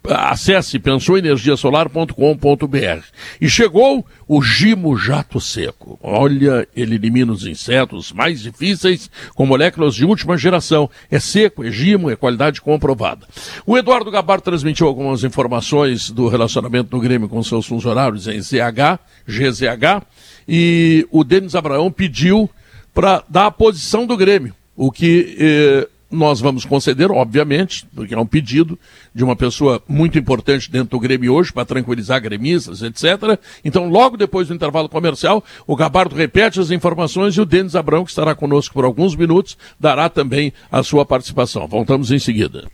S5: Acesse pensouenergiasolar.com.br. E chegou o Gimo Jato Seco. Olha, ele elimina os insetos mais difíceis com moléculas de última geração. É seco, é gimo, é qualidade comprovada. O Eduardo Gabar transmitiu algumas informações do relacionamento do Grêmio com seus funcionários em ZH, GZH, e o Denis Abraão pediu para dar a posição do Grêmio, o que eh, nós vamos conceder, obviamente, porque é um pedido de uma pessoa muito importante dentro do Grêmio hoje, para tranquilizar gremistas, etc. Então, logo depois do intervalo comercial, o Gabardo repete as informações e o Denis Abrão, que estará conosco por alguns minutos, dará também a sua participação. Voltamos em seguida.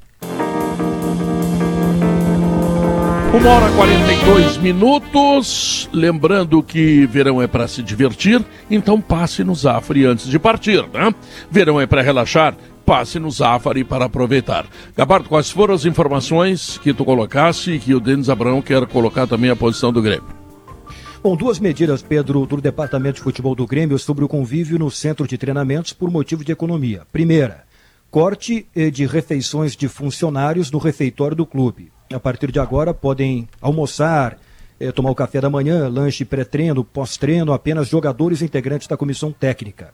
S5: Uma hora e 42 minutos. Lembrando que verão é para se divertir, então passe no Zafre antes de partir, né? Verão é para relaxar passe no Zafari para aproveitar. Gabardo, quais foram as informações que tu colocasse e que o Denis Abraão quer colocar também a posição do Grêmio?
S6: Bom, duas medidas, Pedro, do Departamento de Futebol do Grêmio sobre o convívio no centro de treinamentos por motivo de economia. Primeira, corte eh, de refeições de funcionários no refeitório do clube. A partir de agora podem almoçar, eh, tomar o café da manhã, lanche pré-treino, pós-treino, apenas jogadores integrantes da comissão técnica.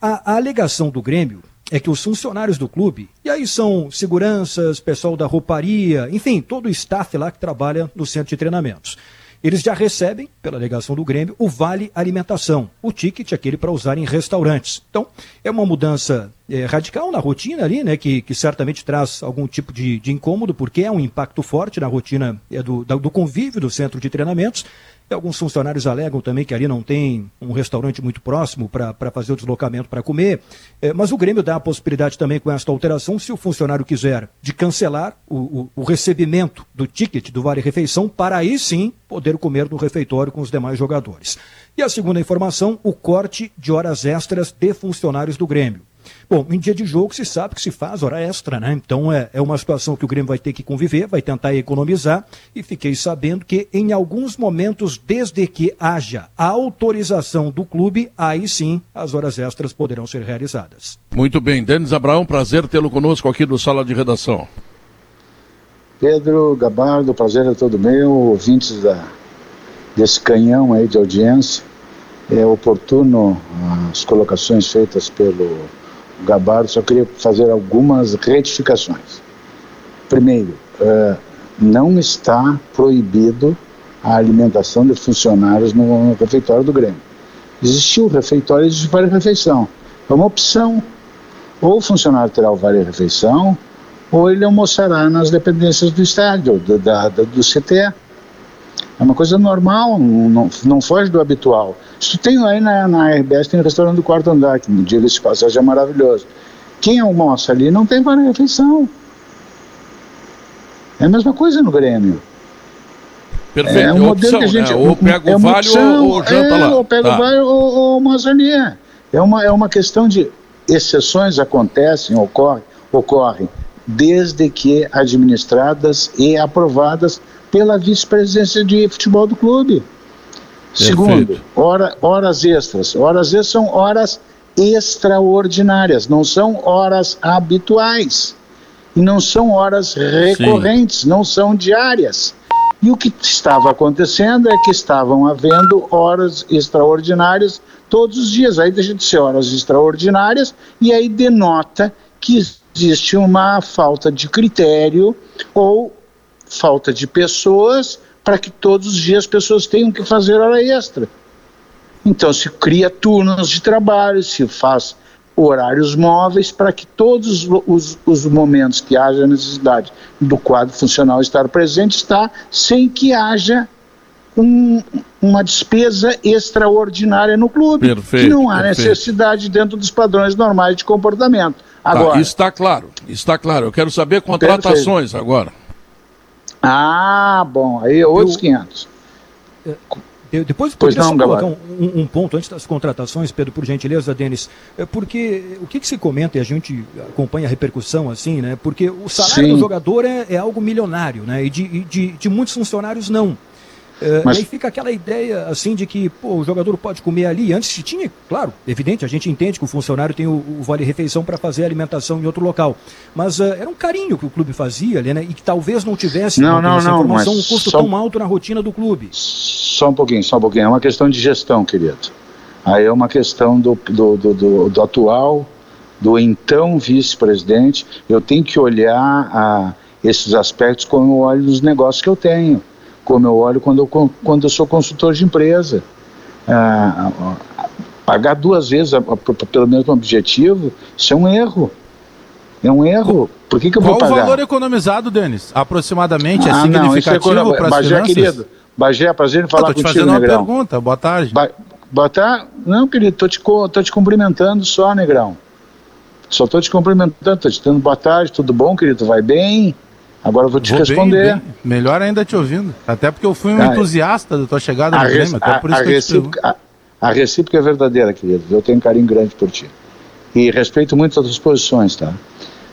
S6: A, a alegação do Grêmio é que os funcionários do clube, e aí são seguranças, pessoal da rouparia, enfim, todo o staff lá que trabalha no centro de treinamentos. Eles já recebem, pela alegação do Grêmio, o vale alimentação, o ticket aquele para usar em restaurantes. Então, é uma mudança é, radical na rotina ali, né, que, que certamente traz algum tipo de, de incômodo, porque é um impacto forte na rotina é, do, do convívio do centro de treinamentos. Alguns funcionários alegam também que ali não tem um restaurante muito próximo para fazer o deslocamento para comer. É, mas o Grêmio dá a possibilidade também com esta alteração, se o funcionário quiser, de cancelar o, o, o recebimento do ticket do Vale Refeição, para aí sim poder comer no refeitório com os demais jogadores. E a segunda informação, o corte de horas extras de funcionários do Grêmio. Bom, em dia de jogo se sabe que se faz hora extra, né? Então é, é uma situação que o Grêmio vai ter que conviver, vai tentar economizar. E fiquei sabendo que em alguns momentos, desde que haja a autorização do clube, aí sim as horas extras poderão ser realizadas.
S5: Muito bem, Denis Abraão, prazer tê-lo conosco aqui no Sala de Redação.
S15: Pedro Gabardo, prazer é todo meu, ouvintes da, desse canhão aí de audiência. É oportuno as colocações feitas pelo Gabardo, só queria fazer algumas retificações. Primeiro, uh, não está proibido a alimentação de funcionários no refeitório do Grêmio. Existiu o refeitório, existe vale refeição. É uma opção. Ou o funcionário terá o vale refeição, ou ele almoçará nas dependências do estádio, do, da, do CTE. É uma coisa normal, não, não foge do habitual. Isso tem aí na, na RBS, tem o restaurante do quarto andar, que no dia desse passagem é maravilhoso. Quem almoça ali não tem várias refeição. É a mesma coisa no Grêmio.
S5: Perfeito, é um modelo opção, que a gente. Né? Ou pega o é vale opção, ou, ou janta é, lá.
S15: Ou pega tá. o vale ou, ou almoça ali. É uma, é uma questão de exceções acontecem, ocorrem, ocorrem desde que administradas e aprovadas pela vice-presidência de futebol do clube. Segundo, hora, horas extras. Horas extras são horas extraordinárias, não são horas habituais. E não são horas recorrentes, Sim. não são diárias. E o que estava acontecendo é que estavam havendo horas extraordinárias todos os dias. Aí deixa de ser horas extraordinárias e aí denota que existe uma falta de critério ou falta de pessoas para que todos os dias as pessoas tenham que fazer hora extra. Então se cria turnos de trabalho, se faz horários móveis para que todos os, os, momentos que haja necessidade do quadro funcional estar presente está sem que haja um, uma despesa extraordinária no clube,
S5: perfeito,
S15: que não há
S5: perfeito.
S15: necessidade dentro dos padrões normais de comportamento.
S5: Tá,
S15: agora,
S5: tá, está claro, está claro. Eu quero saber contratações perfeito. agora.
S15: Ah, bom, aí outros Eu... 500.
S6: Eu, depois pois não, colocar um, um, ponto antes das contratações, Pedro, por gentileza, Denis, é porque o que, que, se comenta e a gente acompanha a repercussão assim, né? Porque o salário Sim. do jogador é, é, algo milionário, né? E de, de, de muitos funcionários não. Uh, Mas... Aí fica aquela ideia assim de que pô, o jogador pode comer ali. Antes se tinha, claro, evidente, a gente entende que o funcionário tem o, o vale-refeição para fazer a alimentação em outro local. Mas uh, era um carinho que o clube fazia ali, né? E que talvez não tivesse
S15: não, não, não, informação
S6: um custo só... tão alto na rotina do clube.
S15: Só um pouquinho, só um pouquinho. É uma questão de gestão, querido. Aí é uma questão do, do, do, do, do atual, do então vice-presidente. Eu tenho que olhar a, esses aspectos como eu olho nos negócios que eu tenho como eu olho quando eu, quando eu sou consultor de empresa. Ah, pagar duas vezes a, a, pelo mesmo objetivo, isso é um erro. É um erro. Por que, que eu
S14: Qual
S15: vou pagar?
S14: Qual o valor economizado, Denis? Aproximadamente? É ah, significativo é para as
S15: Bagé,
S14: finanças?
S15: querido. Bagé, é prazer em falar contigo,
S14: Estou te fazendo
S15: Negrão.
S14: uma pergunta. Boa tarde.
S15: Ba boa tarde. Não, querido, estou te, tô te cumprimentando só, Negrão. Só estou te cumprimentando, estou te dando boa tarde, tudo bom, querido? Vai bem? Agora eu vou te vou responder. Bem, bem.
S14: Melhor ainda te ouvindo. Até porque eu fui um ah, entusiasta da tua chegada no Grêmio, até por isso a, que recíproca,
S15: eu te a, a recíproca é verdadeira, querido. Eu tenho um carinho grande por ti. E respeito muito as tuas posições, tá?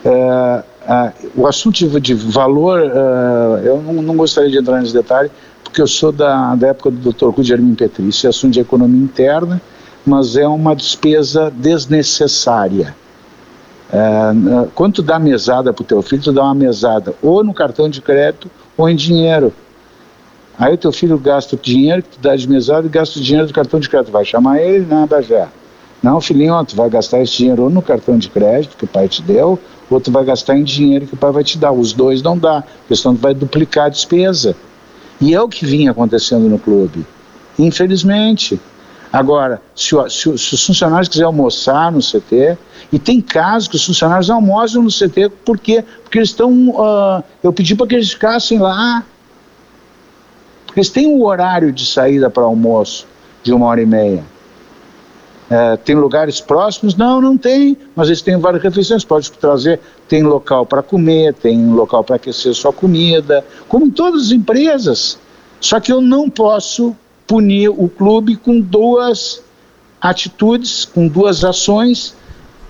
S15: Uh, uh, o assunto de, de valor, uh, eu não, não, gostaria de entrar nesse detalhe, porque eu sou da, da época do Dr. Rui Germin Petrício, é assunto de economia interna, mas é uma despesa desnecessária. É, quando tu dá mesada para o teu filho, tu dá uma mesada ou no cartão de crédito ou em dinheiro. Aí o teu filho gasta o dinheiro que tu dá de mesada e gasta o dinheiro do cartão de crédito. Vai chamar ele? Nada já. Não, filhinho, tu vai gastar esse dinheiro ou no cartão de crédito que o pai te deu, ou tu vai gastar em dinheiro que o pai vai te dar. Os dois não dá, porque senão tu vai duplicar a despesa. E é o que vinha acontecendo no clube. Infelizmente. Agora, se, se, se os funcionários quiserem almoçar no CT, e tem casos que os funcionários almoçam no CT, por quê? Porque eles estão. Uh, eu pedi para que eles ficassem lá. Porque eles têm um horário de saída para almoço de uma hora e meia. É, tem lugares próximos? Não, não tem, mas eles têm várias refeições. Pode trazer, tem local para comer, tem local para aquecer sua comida, como em todas as empresas. Só que eu não posso punir o clube com duas atitudes, com duas ações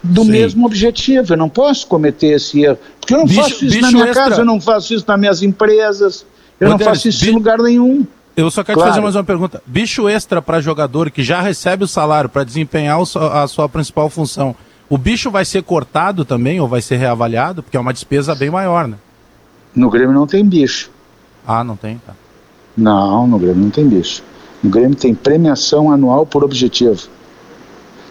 S15: do Sim. mesmo objetivo. Eu não posso cometer esse erro. Porque eu não bicho, faço isso na minha extra. casa, eu não faço isso nas minhas empresas, eu Ô, não Denis, faço isso bicho, em lugar nenhum.
S14: Eu só quero claro. te fazer mais uma pergunta. Bicho extra para jogador que já recebe o salário para desempenhar a sua principal função, o bicho vai ser cortado também ou vai ser reavaliado? Porque é uma despesa bem maior, né?
S15: No Grêmio não tem bicho.
S14: Ah, não tem? Tá.
S15: Não, no Grêmio não tem bicho. O Grêmio tem premiação anual por objetivo,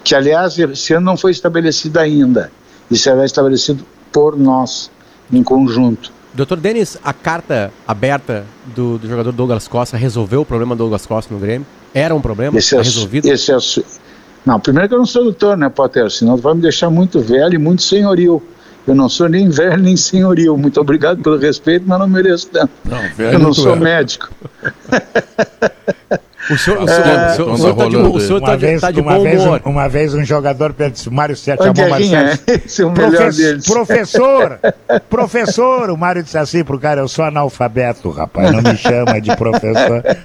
S15: que aliás esse ano não foi estabelecido ainda, e será estabelecido por nós, em conjunto.
S10: Doutor Denis, a carta aberta do, do, jogador Douglas Costa resolveu o problema do Douglas Costa no Grêmio? Era um problema?
S15: Esse é, resolvido? Esse é, não, primeiro que eu não sou doutor, né, Potter? Senão vai me deixar muito velho e muito senhoril. Eu não sou nem velho nem senhoril. Muito obrigado pelo respeito, mas não mereço tanto. Não, eu não sou médico.
S10: O senhor, o senhor, é, o senhor, o senhor tá de, o senhor tá de, tá de bom
S11: vez,
S10: humor.
S11: Um, uma vez um jogador disse, Mário Sete chamou o Marcelo.
S15: É? Esse é o melhor Profe deles.
S11: Professor, professor, o Mário disse assim pro cara, eu sou analfabeto, rapaz, não me chama de professor.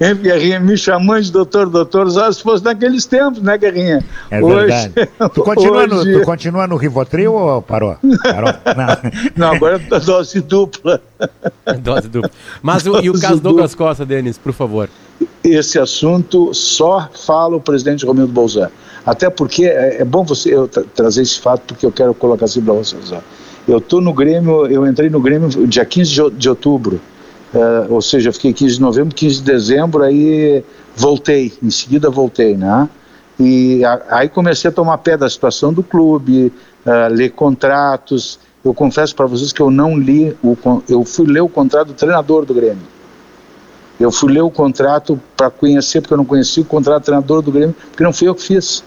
S15: Hein, Guerrinha, me chamando de doutor, doutor, só se fosse naqueles tempos, né, Guerrinha?
S11: É verdade. Hoje, tu, continua hoje... no, tu continua no Rivotril ou parou? parou?
S15: Não. não, agora é dose dupla.
S10: Dose dupla. Mas o, e o caso Douglas Costa, Denis, por favor?
S15: Esse assunto só fala o presidente Romildo Bolzan. Até porque é, é bom você eu tra trazer esse fato, porque eu quero colocar assim para vocês. Eu estou no Grêmio, eu entrei no Grêmio dia 15 de, de outubro. Uh, ou seja, fiquei 15 de novembro, 15 de dezembro, aí voltei, em seguida voltei, né? E a, aí comecei a tomar pé da situação do clube, uh, ler contratos. Eu confesso para vocês que eu não li, o, eu fui ler o contrato do treinador do Grêmio. Eu fui ler o contrato para conhecer, porque eu não conhecia o contrato do treinador do Grêmio, porque não fui eu que fiz.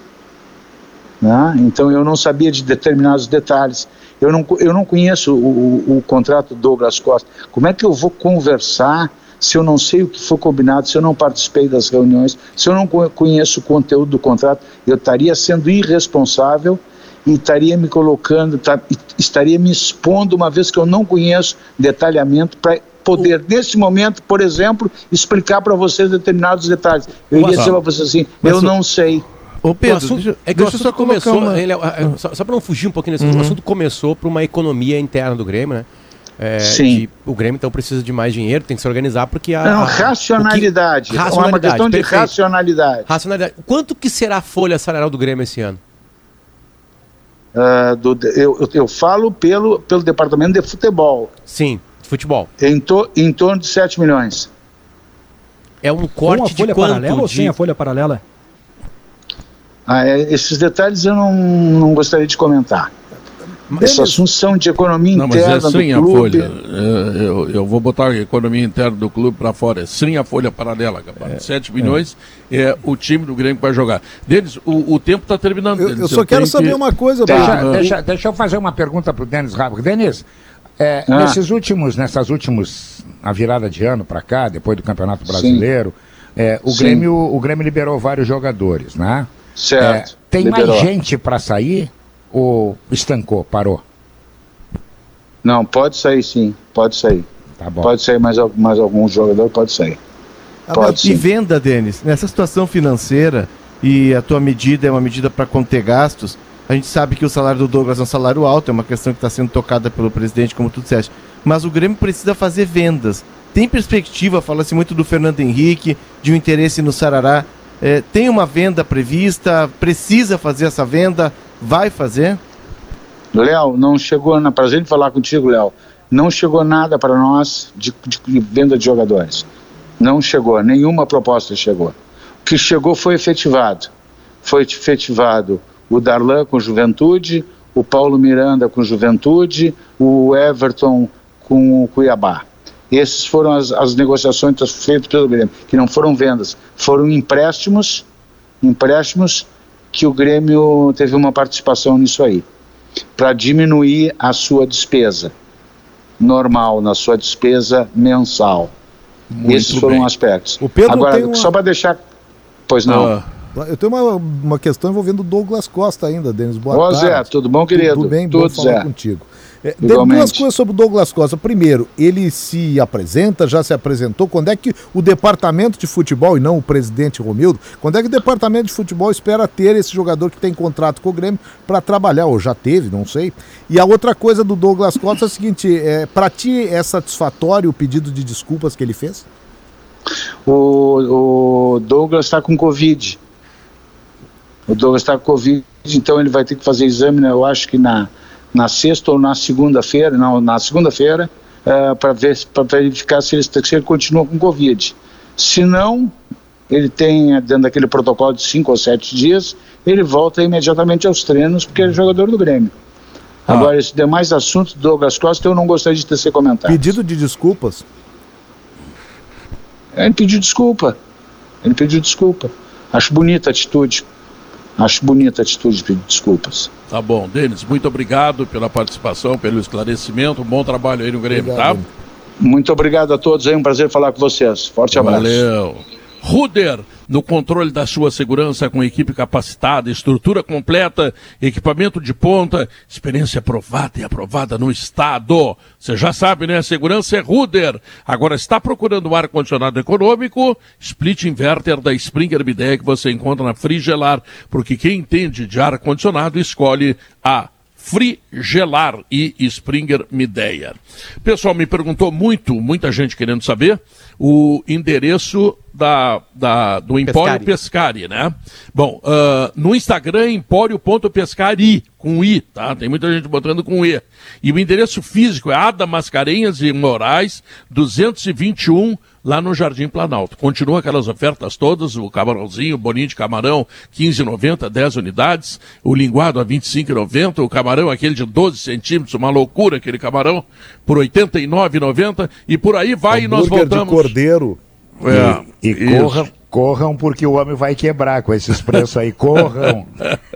S15: Né? Então eu não sabia de determinados detalhes. Eu não, eu não conheço o, o, o contrato do Douglas Costa. Como é que eu vou conversar se eu não sei o que foi combinado, se eu não participei das reuniões, se eu não conheço o conteúdo do contrato, eu estaria sendo irresponsável e estaria me colocando, tá, estaria me expondo, uma vez que eu não conheço detalhamento, para poder, nesse momento, por exemplo, explicar para vocês determinados detalhes. Eu iria dizer para vocês assim, eu não sei.
S10: Ô Pedro, assunto, deixa, é que deixa o assunto começou, uma... ele, é, é, só, só para não fugir um pouquinho desse uhum. o assunto começou para uma economia interna do Grêmio, né? É, Sim. De, o Grêmio então precisa de mais dinheiro, tem que se organizar porque a.
S15: Não, racionalidade. Que, racionalidade. É uma questão de racionalidade.
S10: Racionalidade. Quanto que será a folha salarial do Grêmio esse ano?
S15: Uh, do, eu, eu falo pelo, pelo departamento de futebol.
S10: Sim, futebol.
S15: Em, to, em torno de 7 milhões.
S10: É um corte Com a
S6: folha
S10: de quanto?
S6: paralela ou sem a folha paralela?
S15: Ah, é, esses detalhes eu não, não gostaria de comentar. Essa assunção de economia não, interna mas é sem
S5: a folha. É, eu, eu, vou botar a economia interna do clube para fora. É sem a folha paralela, capaz. É, 7 milhões é. é. o time do Grêmio que vai jogar. Denis, o, o tempo está terminando.
S2: Eu, eu só quero saber que... uma coisa.
S11: Deixa, ah, deixa, deixa, eu fazer uma pergunta para o Denis Rápido. Denis, é, ah. nesses últimos, nessas últimas, a virada de ano para cá, depois do Campeonato Brasileiro, é, o, Grêmio, o Grêmio liberou vários jogadores, né?
S15: Certo.
S11: É, tem liberou. mais gente para sair? ou estancou, parou?
S15: Não, pode sair sim, pode sair. Tá bom. Pode sair mais, mais algum jogador, pode sair.
S12: Ah, pode, e venda, Denis, nessa situação financeira, e a tua medida é uma medida para conter gastos, a gente sabe que o salário do Douglas é um salário alto, é uma questão que está sendo tocada pelo presidente, como tu disseste. Mas o Grêmio precisa fazer vendas. Tem perspectiva, fala-se muito do Fernando Henrique, de um interesse no Sarará. É, tem uma venda prevista? Precisa fazer essa venda? Vai fazer?
S15: Léo, não chegou, na prazer de falar contigo, Léo. Não chegou nada para nós de, de, venda de jogadores. Não chegou, nenhuma proposta chegou. O que chegou foi efetivado. Foi efetivado o Darlan com Juventude, o Paulo Miranda com Juventude, o Everton com o Cuiabá. Essas foram as, as negociações feitas pelo Grêmio, que não foram vendas, foram empréstimos, empréstimos que o Grêmio teve uma participação nisso aí, para diminuir a sua despesa normal, na sua despesa mensal. Muito Esses foram bem. aspectos.
S2: O Pedro
S15: Agora,
S2: uma...
S15: só para deixar. Pois não. Ah.
S2: Eu tenho uma, uma questão envolvendo o Douglas Costa ainda, Denis. Boa
S15: Ô, tarde. Zé, tudo bom, querido?
S2: Tudo bem, tudo bom falar Zé. contigo. É, duas coisas sobre o Douglas Costa. Primeiro, ele se apresenta, já se apresentou. Quando é que o departamento de futebol, e não o presidente Romildo, quando é que o departamento de futebol espera ter esse jogador que tem contrato com o Grêmio para trabalhar? Ou já teve, não sei. E a outra coisa do Douglas Costa é o seguinte: é, para ti é satisfatório o pedido de desculpas que ele fez?
S15: O, o Douglas está com Covid. O Douglas está com Covid, então ele vai ter que fazer exame, né, eu acho que na na sexta ou na segunda-feira, não, na segunda-feira, uh, para ver para verificar se ele, se ele continua com Covid. Se não, ele tem dentro daquele protocolo de cinco ou sete dias, ele volta imediatamente aos treinos, porque ele é jogador do Grêmio. Ah. Agora, esses demais assuntos do Douglas Costa eu não gostaria de ter ser comentado.
S2: Pedido de desculpas?
S15: Ele pediu desculpa. Ele pediu desculpa. Acho bonita a atitude. Acho bonita a atitude de pedir desculpas.
S5: Tá bom, Denis, muito obrigado pela participação, pelo esclarecimento. Bom trabalho aí no Grêmio, obrigado. tá?
S15: Muito obrigado a todos, é um prazer falar com vocês. Forte abraço.
S5: Valeu. Ruder, no controle da sua segurança com equipe capacitada, estrutura completa, equipamento de ponta, experiência aprovada e aprovada no estado. Você já sabe, né? A segurança é Ruder. Agora está procurando um ar-condicionado econômico? Split Inverter da Springer Midea que você encontra na Frigelar, porque quem entende de ar-condicionado escolhe a Frigelar e Springer Mideia. Pessoal me perguntou muito, muita gente querendo saber, o endereço da, da, do Empório Pescari. Pescari, né? Bom, uh, no Instagram é empório.pescari, com I, tá? Tem muita gente botando com I. E o endereço físico é Ada Mascarenhas e Moraes, 221, lá no Jardim Planalto. Continua aquelas ofertas todas, o camarãozinho, boninho de camarão, 15,90, 10 unidades, o linguado a 25,90, o camarão aquele de 12 centímetros, uma loucura aquele camarão, por 89,90, e por aí vai Hambúrguer e nós voltamos.
S2: de cordeiro.
S11: É, e, e corram, corram porque o homem vai quebrar com esses preços aí, corram.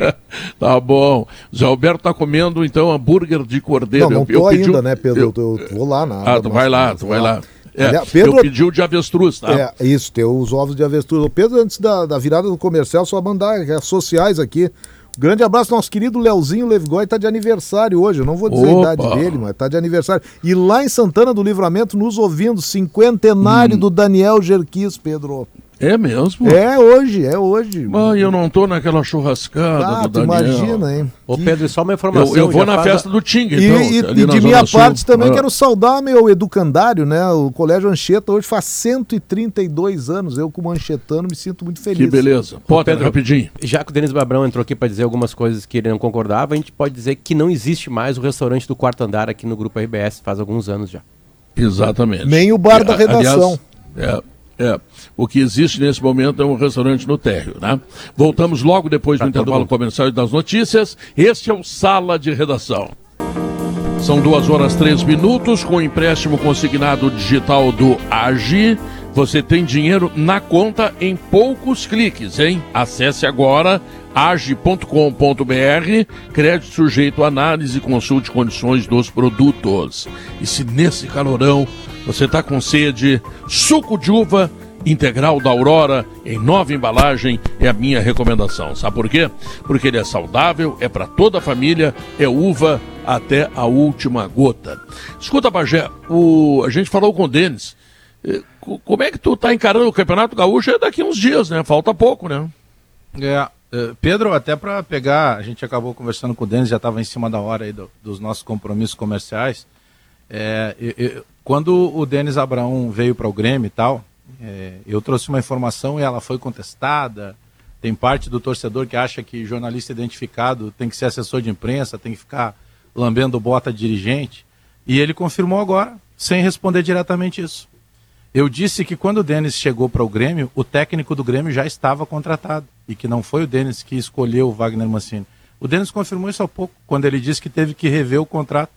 S5: tá bom. Zé Alberto tá comendo então hambúrguer de cordeiro.
S2: Não, não tô eu, eu ainda, pedi... né, Pedro? Eu, eu, vou lá na.
S5: Ah, tu vai lá, tu vai lá. É, Pedro, eu pedi o de avestruz, tá?
S2: É, isso, tem os ovos de avestruz. O Pedro, antes da, da virada do comercial, só mandar as sociais aqui. Grande abraço, nosso querido Leozinho Levigói tá de aniversário hoje. Eu não vou dizer Opa. a idade dele, mas tá de aniversário. E lá em Santana do Livramento, nos ouvindo, cinquentenário hum. do Daniel Jerquis, Pedro.
S5: É mesmo?
S2: É hoje, é hoje.
S5: Mas eu não tô naquela churrascada ah, do Daniel.
S2: imagina, hein?
S10: Ô Pedro, só uma informação.
S5: Eu, eu vou na faz... festa do Ting, então.
S2: E, e, e de minha parte Sul. também ah. quero saudar meu educandário, né? O Colégio Anchieta hoje faz 132 anos. Eu como anchetano me sinto muito feliz.
S5: Que beleza. Pode, Pedro, rapidinho.
S10: Já que o Denis Babrão entrou aqui para dizer algumas coisas que ele não concordava, a gente pode dizer que não existe mais o restaurante do quarto andar aqui no Grupo RBS, faz alguns anos já.
S5: Exatamente.
S2: Nem o bar da redação.
S5: Aliás, é, é, o que existe nesse momento é um restaurante no térreo, né? Voltamos logo depois do tá intervalo comercial e das notícias. Este é o Sala de Redação. São duas horas três minutos com o empréstimo consignado digital do Agi. Você tem dinheiro na conta em poucos cliques, hein? Acesse agora age.com.br, crédito sujeito a análise e consulte condições dos produtos. E se nesse calorão você está com sede? Suco de uva integral da Aurora em nova embalagem é a minha recomendação. Sabe por quê? Porque ele é saudável, é para toda a família, é uva até a última gota. Escuta, Bagé, o... a gente falou com o Denis. Como é que tu tá encarando o Campeonato Gaúcho? É daqui uns dias, né? Falta pouco, né?
S14: É, eh, Pedro, até para pegar, a gente acabou conversando com o Denis, já estava em cima da hora aí do, dos nossos compromissos comerciais. É, eu, quando o Denis Abraão veio para o Grêmio e tal, é, eu trouxe uma informação e ela foi contestada. Tem parte do torcedor que acha que jornalista identificado tem que ser assessor de imprensa, tem que ficar lambendo bota dirigente. E ele confirmou agora, sem responder diretamente isso. Eu disse que quando o Denis chegou para o Grêmio, o técnico do Grêmio já estava contratado e que não foi o Denis que escolheu o Wagner Mancini. O Denis confirmou isso há pouco, quando ele disse que teve que rever o contrato.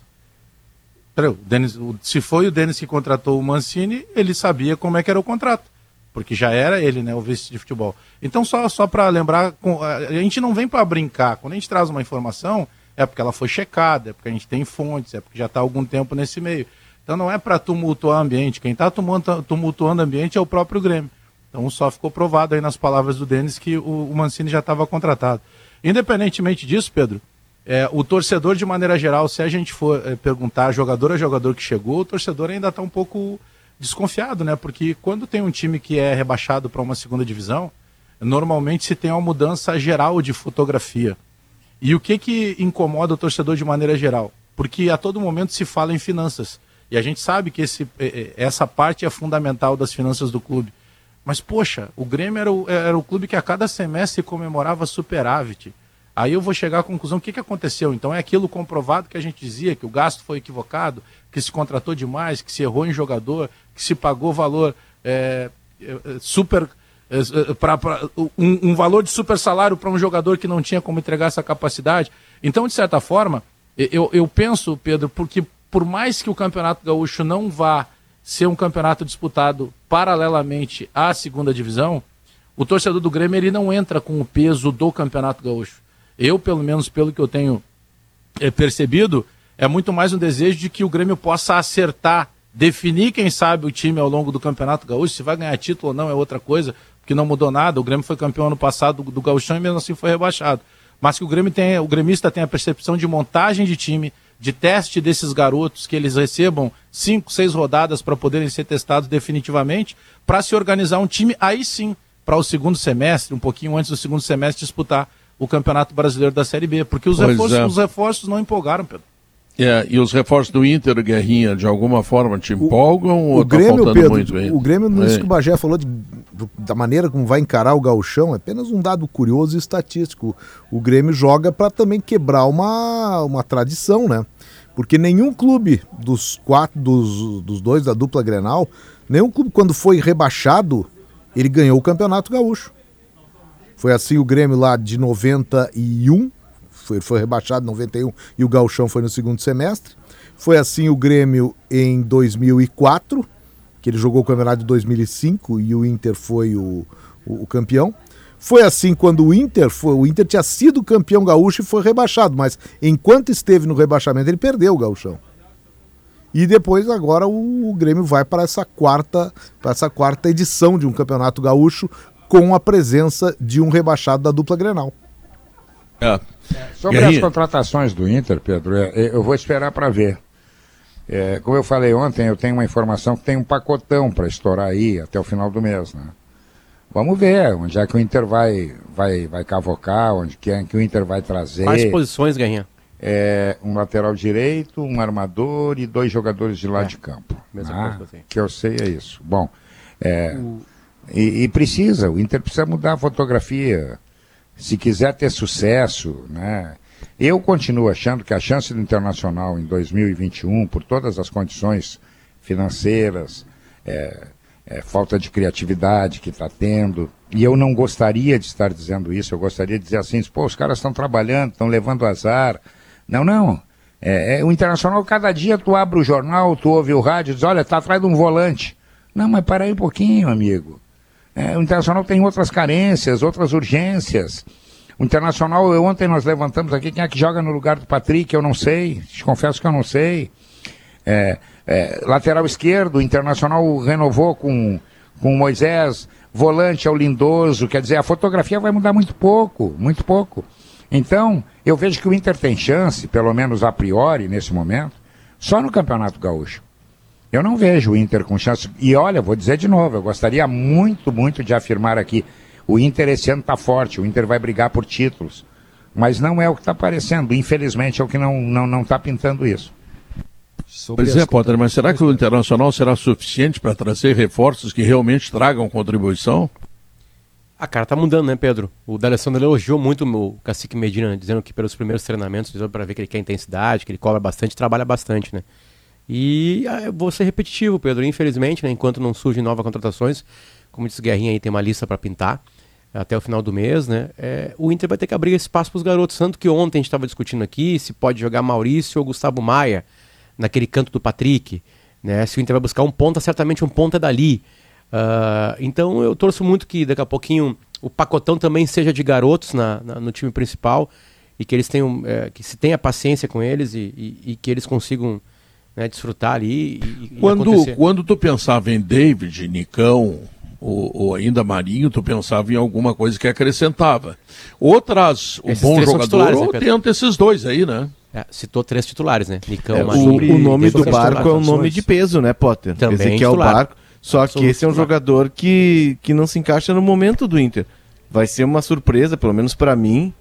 S14: Dennis, se foi o Denis que contratou o Mancini, ele sabia como é que era o contrato. Porque já era ele, né, o vice de futebol. Então, só, só para lembrar, a gente não vem para brincar. Quando a gente traz uma informação, é porque ela foi checada, é porque a gente tem fontes, é porque já está algum tempo nesse meio. Então, não é para tumultuar o ambiente. Quem está tumultuando o ambiente é o próprio Grêmio. Então, só ficou provado aí nas palavras do Denis que o, Mancini já estava contratado. Independentemente disso, Pedro, é, o torcedor, de maneira geral, se a gente for é, perguntar jogador a jogador que chegou, o torcedor ainda está um pouco desconfiado, né? Porque quando tem um time que é rebaixado para uma segunda divisão, normalmente se tem uma mudança geral de fotografia. E o que que incomoda o torcedor de maneira geral? Porque a todo momento se fala em finanças. E a gente sabe que esse, é, é, essa parte é fundamental das finanças do clube. Mas, poxa, o Grêmio era o, era o clube que a cada semestre comemorava superávit. Aí eu vou chegar à conclusão, o que, que aconteceu? Então é aquilo comprovado que a gente dizia, que o gasto foi equivocado, que se contratou demais, que se errou em jogador, que se pagou valor é, é, super... É, pra, pra um, um, valor de super salário para um jogador que não tinha como entregar essa capacidade. Então, de certa forma, eu, eu penso, Pedro, porque por mais que o Campeonato Gaúcho não vá ser um campeonato disputado paralelamente à segunda divisão, o torcedor do Grêmio ele não entra com o peso do Campeonato Gaúcho. Eu, pelo menos pelo que eu tenho é, percebido, é muito mais um desejo de que o Grêmio possa acertar, definir, quem sabe, o time ao longo do Campeonato Gaúcho. Se vai ganhar título ou não é outra coisa, porque não mudou nada. O Grêmio foi campeão ano passado do, do Gauchão e mesmo assim foi rebaixado. Mas que o Grêmio tem, o gremista tem a percepção de montagem de time, de teste desses garotos, que eles recebam cinco, seis rodadas para poderem ser testados definitivamente, para se organizar um time aí sim, para o segundo semestre, um pouquinho antes do segundo semestre, disputar o Campeonato Brasileiro da Série B, porque os, reforços, é. os reforços não empolgaram, Pedro.
S5: É, e os reforços do Inter, Guerrinha, de alguma forma te empolgam
S2: o,
S5: ou
S2: o
S5: tá
S2: Grêmio,
S5: faltando
S2: Pedro,
S5: muito ainda?
S2: O Grêmio,
S5: é.
S2: isso que o Bagé falou de, da maneira como vai encarar o gauchão, é apenas um dado curioso e estatístico. O Grêmio joga para também quebrar uma, uma tradição, né? Porque nenhum clube dos quatro, dos, dos dois da dupla Grenal, nenhum clube quando foi rebaixado, ele ganhou o Campeonato Gaúcho. Foi assim o Grêmio lá de 91, foi, foi rebaixado em 91 e o Gauchão foi no segundo semestre. Foi assim o Grêmio em 2004, que ele jogou o campeonato de 2005 e o Inter foi o, o, o, campeão. Foi assim quando o Inter foi, o Inter tinha sido campeão gaúcho e foi rebaixado, mas enquanto esteve no rebaixamento ele perdeu o gauchão. E depois agora o, o Grêmio vai para essa quarta, para essa quarta edição de um campeonato gaúcho com a presença de um rebaixado da dupla Grenal.
S11: É. Sobre as contratações do Inter, Pedro, eu vou esperar para ver. É, como eu falei ontem, eu tenho uma informação que tem um pacotão para estourar aí até o final do mês, né? Vamos ver onde é que o Inter vai, vai, vai cavocar, onde que, é que o Inter vai trazer.
S10: Quais posições, Guerrinha?
S11: É, um lateral direito, um armador e dois jogadores de lado é, de campo.
S10: Né?
S11: Que eu sei é isso. Bom, é, o... e, e precisa, o Inter precisa mudar a fotografia. Se quiser ter sucesso, né? Eu continuo achando que a chance do Internacional em 2021, por todas as condições financeiras, é, é, falta de criatividade que está tendo, e eu não gostaria de estar dizendo isso, eu gostaria de dizer assim, pô, os caras estão trabalhando, estão levando azar. Não, não. É, é, o Internacional, cada dia tu abre o jornal, tu ouve o rádio, diz, olha, está atrás de um volante. Não, mas para aí um pouquinho, amigo. É, o Internacional tem outras carências, outras urgências. O Internacional, eu, ontem nós levantamos aqui quem é que joga no lugar do Patrick, eu não sei, te confesso que eu não sei. É, é, lateral esquerdo, o Internacional renovou com, com o Moisés, volante é o Lindoso, quer dizer, a fotografia vai mudar muito pouco, muito pouco. Então, eu vejo que o Inter tem chance, pelo menos a priori, nesse momento, só no Campeonato Gaúcho. Eu não vejo o Inter com chance. E olha, vou dizer de novo, eu gostaria muito, muito de afirmar aqui o Inter esse ano está forte, o Inter vai brigar por títulos. Mas não é o que está aparecendo. Infelizmente é o que não está não, não tá pintando isso.
S5: Sobre pois é, Potter, mas será que o Internacional será suficiente para trazer reforços que realmente tragam contribuição?
S10: A cara tá mudando, né, Pedro? O D'Alessandro elogiou muito o Cacique Medina, dizendo que pelos primeiros treinamentos, dizendo para ver que ele quer intensidade, que ele cobra bastante, trabalha bastante, né? E ah, vou ser repetitivo, Pedro. Infelizmente, né, enquanto não surgem novas contratações, como disse Guerrinha aí, tem uma lista para pintar até o final do mês, né? É, o Inter vai ter que abrir espaço para os garotos. Tanto que ontem a gente estava discutindo aqui se pode jogar Maurício ou Gustavo Maia naquele canto do Patrick. Né? Se o Inter vai buscar um ponta, certamente um ponta é dali. Uh, então eu torço muito que daqui a pouquinho o pacotão também seja de garotos na, na no time principal e que eles tenham é, que se tenha paciência com eles e, e, e que eles consigam né, desfrutar ali. E,
S5: quando, quando tu pensava em David, Nicão, ou, ou, ainda Marinho, tu pensava em alguma coisa que acrescentava. Outras, o bom jogador, ou né, tenta esses dois aí, né?
S10: É, citou três titulares, né?
S13: Nicão, é, Marinho. O, o nome do Barco é um nome de peso, né, Potter?
S10: Também
S13: Ezequiel titular. Barco. Só que esse é um jogador que, que não se encaixa no momento do Inter. Vai ser uma surpresa, pelo menos para mim,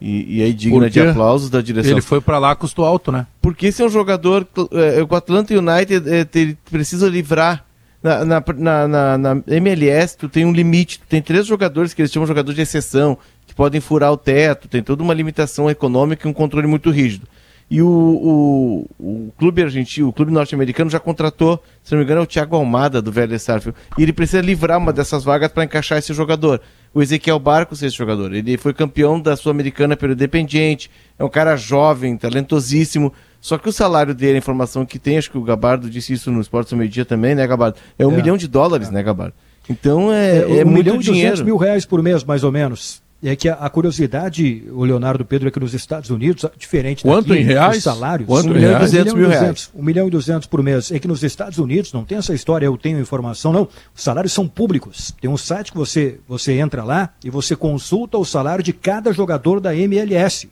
S13: e, e aí digna de aplausos da direção.
S14: Ele foi para lá custo alto, né?
S13: Porque esse é um jogador, é, o Atlanta United é, precisa livrar na, na, na, na, MLS, tu tem um limite, tu tem três jogadores que eles chamam de jogadores de exceção, que podem furar o teto, tem toda uma limitação econômica e um controle muito rígido. E o, o, o clube argentino, o clube norte-americano já contratou, se não me engano, é o Thiago Almada do Velho Sarfield. E ele precisa livrar uma dessas vagas para encaixar esse jogador. O Ezequiel Barcos, esse jogador, ele foi campeão da Sul-Americana pelo Independiente, é um cara jovem, talentosíssimo, só que o salário dele, a informação que tem, acho que o Gabardo disse isso no Esportes ao Meio Dia também, né, Gabardo? É um é. milhão de dólares, é. né, Gabardo? Então é, é, é um muito milhão dinheiro.
S6: mil reais por mês, mais ou menos. É que a, a, curiosidade, o Leonardo Pedro, é que nos Estados Unidos, diferente
S5: Quanto daqui, em reais?
S6: os salários...
S5: Quanto
S6: um
S5: milhão e
S6: duzentos mil reais. Um milhão e duzentos por mês. É que nos Estados Unidos, não tem essa história, eu tenho informação, não. Os salários são públicos. Tem um site que você, você entra lá e você consulta o salário de cada jogador da MLS.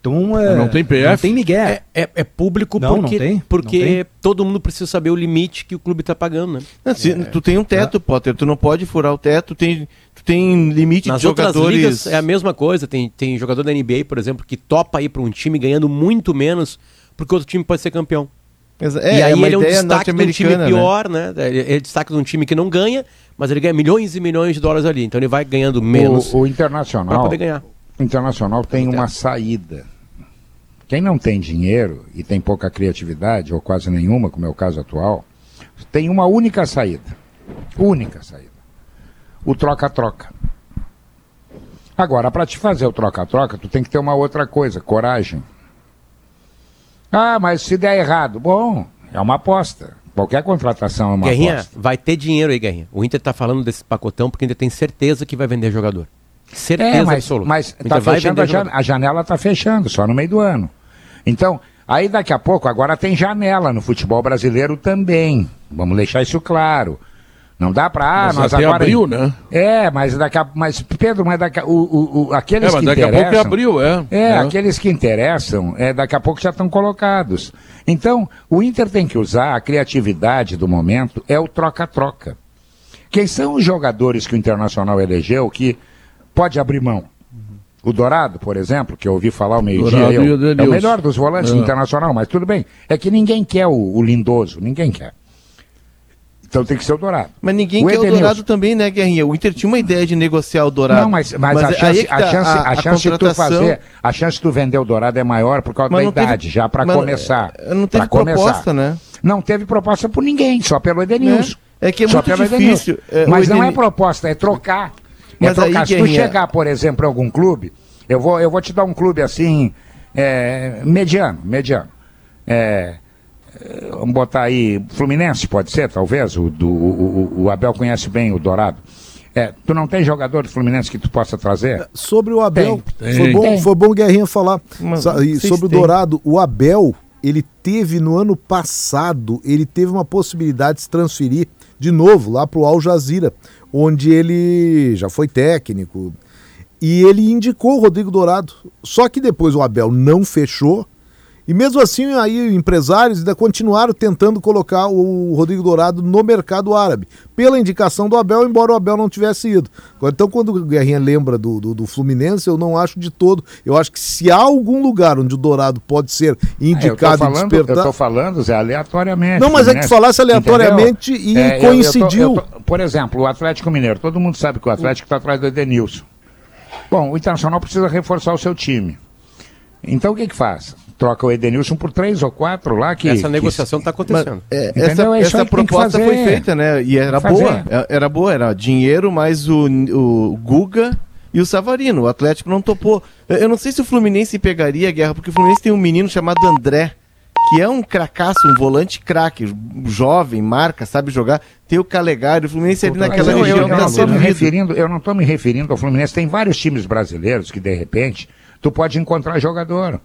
S6: Então, é,
S5: não tem PF? Não
S10: tem Miguel. É, é, é público não, porque, não tem, porque não tem. todo mundo precisa saber o limite que o clube está pagando, né?
S13: Não, se, é, tu tem um teto, é. Potter, tu não pode furar o teto, tem, tem limite
S10: Nas
S13: de jogadores.
S10: Ligas é a mesma coisa, tem, tem jogador da NBA, por exemplo, que topa ir para um time ganhando muito menos porque outro time pode ser campeão.
S13: Exa-
S10: e
S13: é,
S10: aí
S13: é
S10: ele é um destaque de um time
S13: né?
S10: pior, né? Ele ele é destaque de um time que não ganha, mas ele ganha milhões e milhões de dólares ali. Então ele vai ganhando menos
S11: O, o Internacional,
S10: poder ganhar.
S11: o Internacional tem uma saída. Quem não tem dinheiro e tem pouca criatividade, ou quase nenhuma, como é o caso atual, tem uma única saída. Única saída. O troca-troca. Agora, para te fazer o troca-troca, tu tem que ter uma outra coisa, coragem. Ah, mas se der errado, bom, é uma aposta. Qualquer contratação é uma
S10: Guerrinha,
S11: aposta.
S10: vai ter dinheiro aí, Guerrinha. O Inter tá falando desse pacotão porque ainda tem certeza que vai vender jogador. Certeza
S11: É, mas,
S10: absoluta.
S11: mas tá fechando a, jan- a janela está fechando, só no meio do ano. Então, aí daqui a pouco, agora tem janela no futebol brasileiro também. Vamos deixar isso claro. Não dá para ah,
S5: Mas
S11: nós
S5: até
S11: agora.
S5: abril, né?
S11: É, mas daqui a, mas Pedro, mas daqui a, o, o, o- aqueles
S5: É, mas
S11: que
S5: daqui a
S11: interessam.
S5: pouco é abril, é.
S11: É,
S5: É.
S11: aqueles que interessam, é, daqui a pouco já estão colocados. Então, o Inter tem que usar a criatividade do momento, é o troca-troca. Quem são os jogadores que o Internacional elegeu que pode abrir mão? O Dourado, por exemplo, que eu ouvi falar o meio-dia, é o melhor dos volantes
S5: É.
S11: do Internacional, mas tudo bem. É que ninguém quer o, o lindoso, ninguém quer. Então tem que ser o Dourado.
S13: Mas ninguém
S11: O
S13: quer o
S11: Edenilson.
S13: Dourado também, né, Guerrinha? O Inter tinha uma ideia de negociar o Dourado.
S11: Não, mas, mas, a
S13: aí
S11: chance,
S13: é que
S11: a
S13: tá,
S11: chance, a chance de tu fazer, a chance de tu vender o Dourado é maior por causa
S13: Mas
S11: da
S13: não teve-
S11: idade, já para
S13: mas,
S11: começar.
S13: é, não teve
S11: começar.
S13: proposta, né?
S11: Não teve proposta por ninguém, só pelo Edenilson.
S13: É, é que é
S11: Só
S13: muito difícil, é, o
S11: mas não é proposta, é trocar.
S13: Mas
S11: é trocar.
S13: aí,
S11: Se tu
S13: Guerrinha-
S11: chegar, por exemplo, em algum clube, eu vou, eu vou te dar um clube assim, é, mediano, mediano. É, é, vamos botar aí, Fluminense pode ser, talvez, o, do, o, o- Abel conhece bem o Dourado. É, tu não tem jogador do Fluminense que tu possa trazer?
S2: Sobre o Abel,
S11: Tem.
S2: foi,
S11: Tem.
S2: bom,
S11: Tem.
S2: foi bom o Guerrinha falar.
S11: Vocês
S2: sobre o. Dourado, o Abel, ele teve no ano passado, ele teve uma possibilidade de se transferir de novo lá para o Al Jazeera, onde ele já foi técnico. E ele indicou o Rodrigo Dourado. Só que depois o Abel não fechou. E mesmo assim, aí empresários ainda continuaram tentando colocar o Rodrigo Dourado no mercado árabe, pela indicação do Abel, embora o Abel não tivesse ido. Então, quando o Guerrinha lembra do, do, do Fluminense, eu não acho de todo. Eu acho que se há algum lugar onde o Dourado pode ser
S11: Ah, eu tô
S2: indicado e
S11: falando,
S2: despertar.
S11: Eu tô falando, Zé, aleatoriamente.
S2: Não, mas é que falasse aleatoriamente
S11: entendeu?
S2: e
S11: É, eu- eu tô-
S2: coincidiu.
S11: eu tô- por exemplo, o Atlético Mineiro. Todo mundo sabe que o Atlético está atrás do Edenilson. Bom, o Internacional precisa reforçar o seu time. Então o que que faz? Troca o Edenilson por três ou quatro lá que...
S10: Essa negociação tá acontecendo.
S13: Mas, é, essa
S11: É
S13: essa proposta foi feita, né? E era boa. É- Era boa, era dinheiro mais o, o Guga e o Savarino. O Atlético não topou. Eu eu não sei se o Fluminense pegaria a guerra, porque o Fluminense tem um menino chamado André, que é um cracaço, um volante craque, jovem, marca, sabe jogar. Tem o Calegari, o Fluminense ali
S11: Mas
S13: naquela
S11: eu, eu,
S13: região
S11: eu
S13: tá
S11: não tô me referindo, eu não estou me referindo ao Fluminense. Tem vários times brasileiros que, de repente, tu pode encontrar jogador.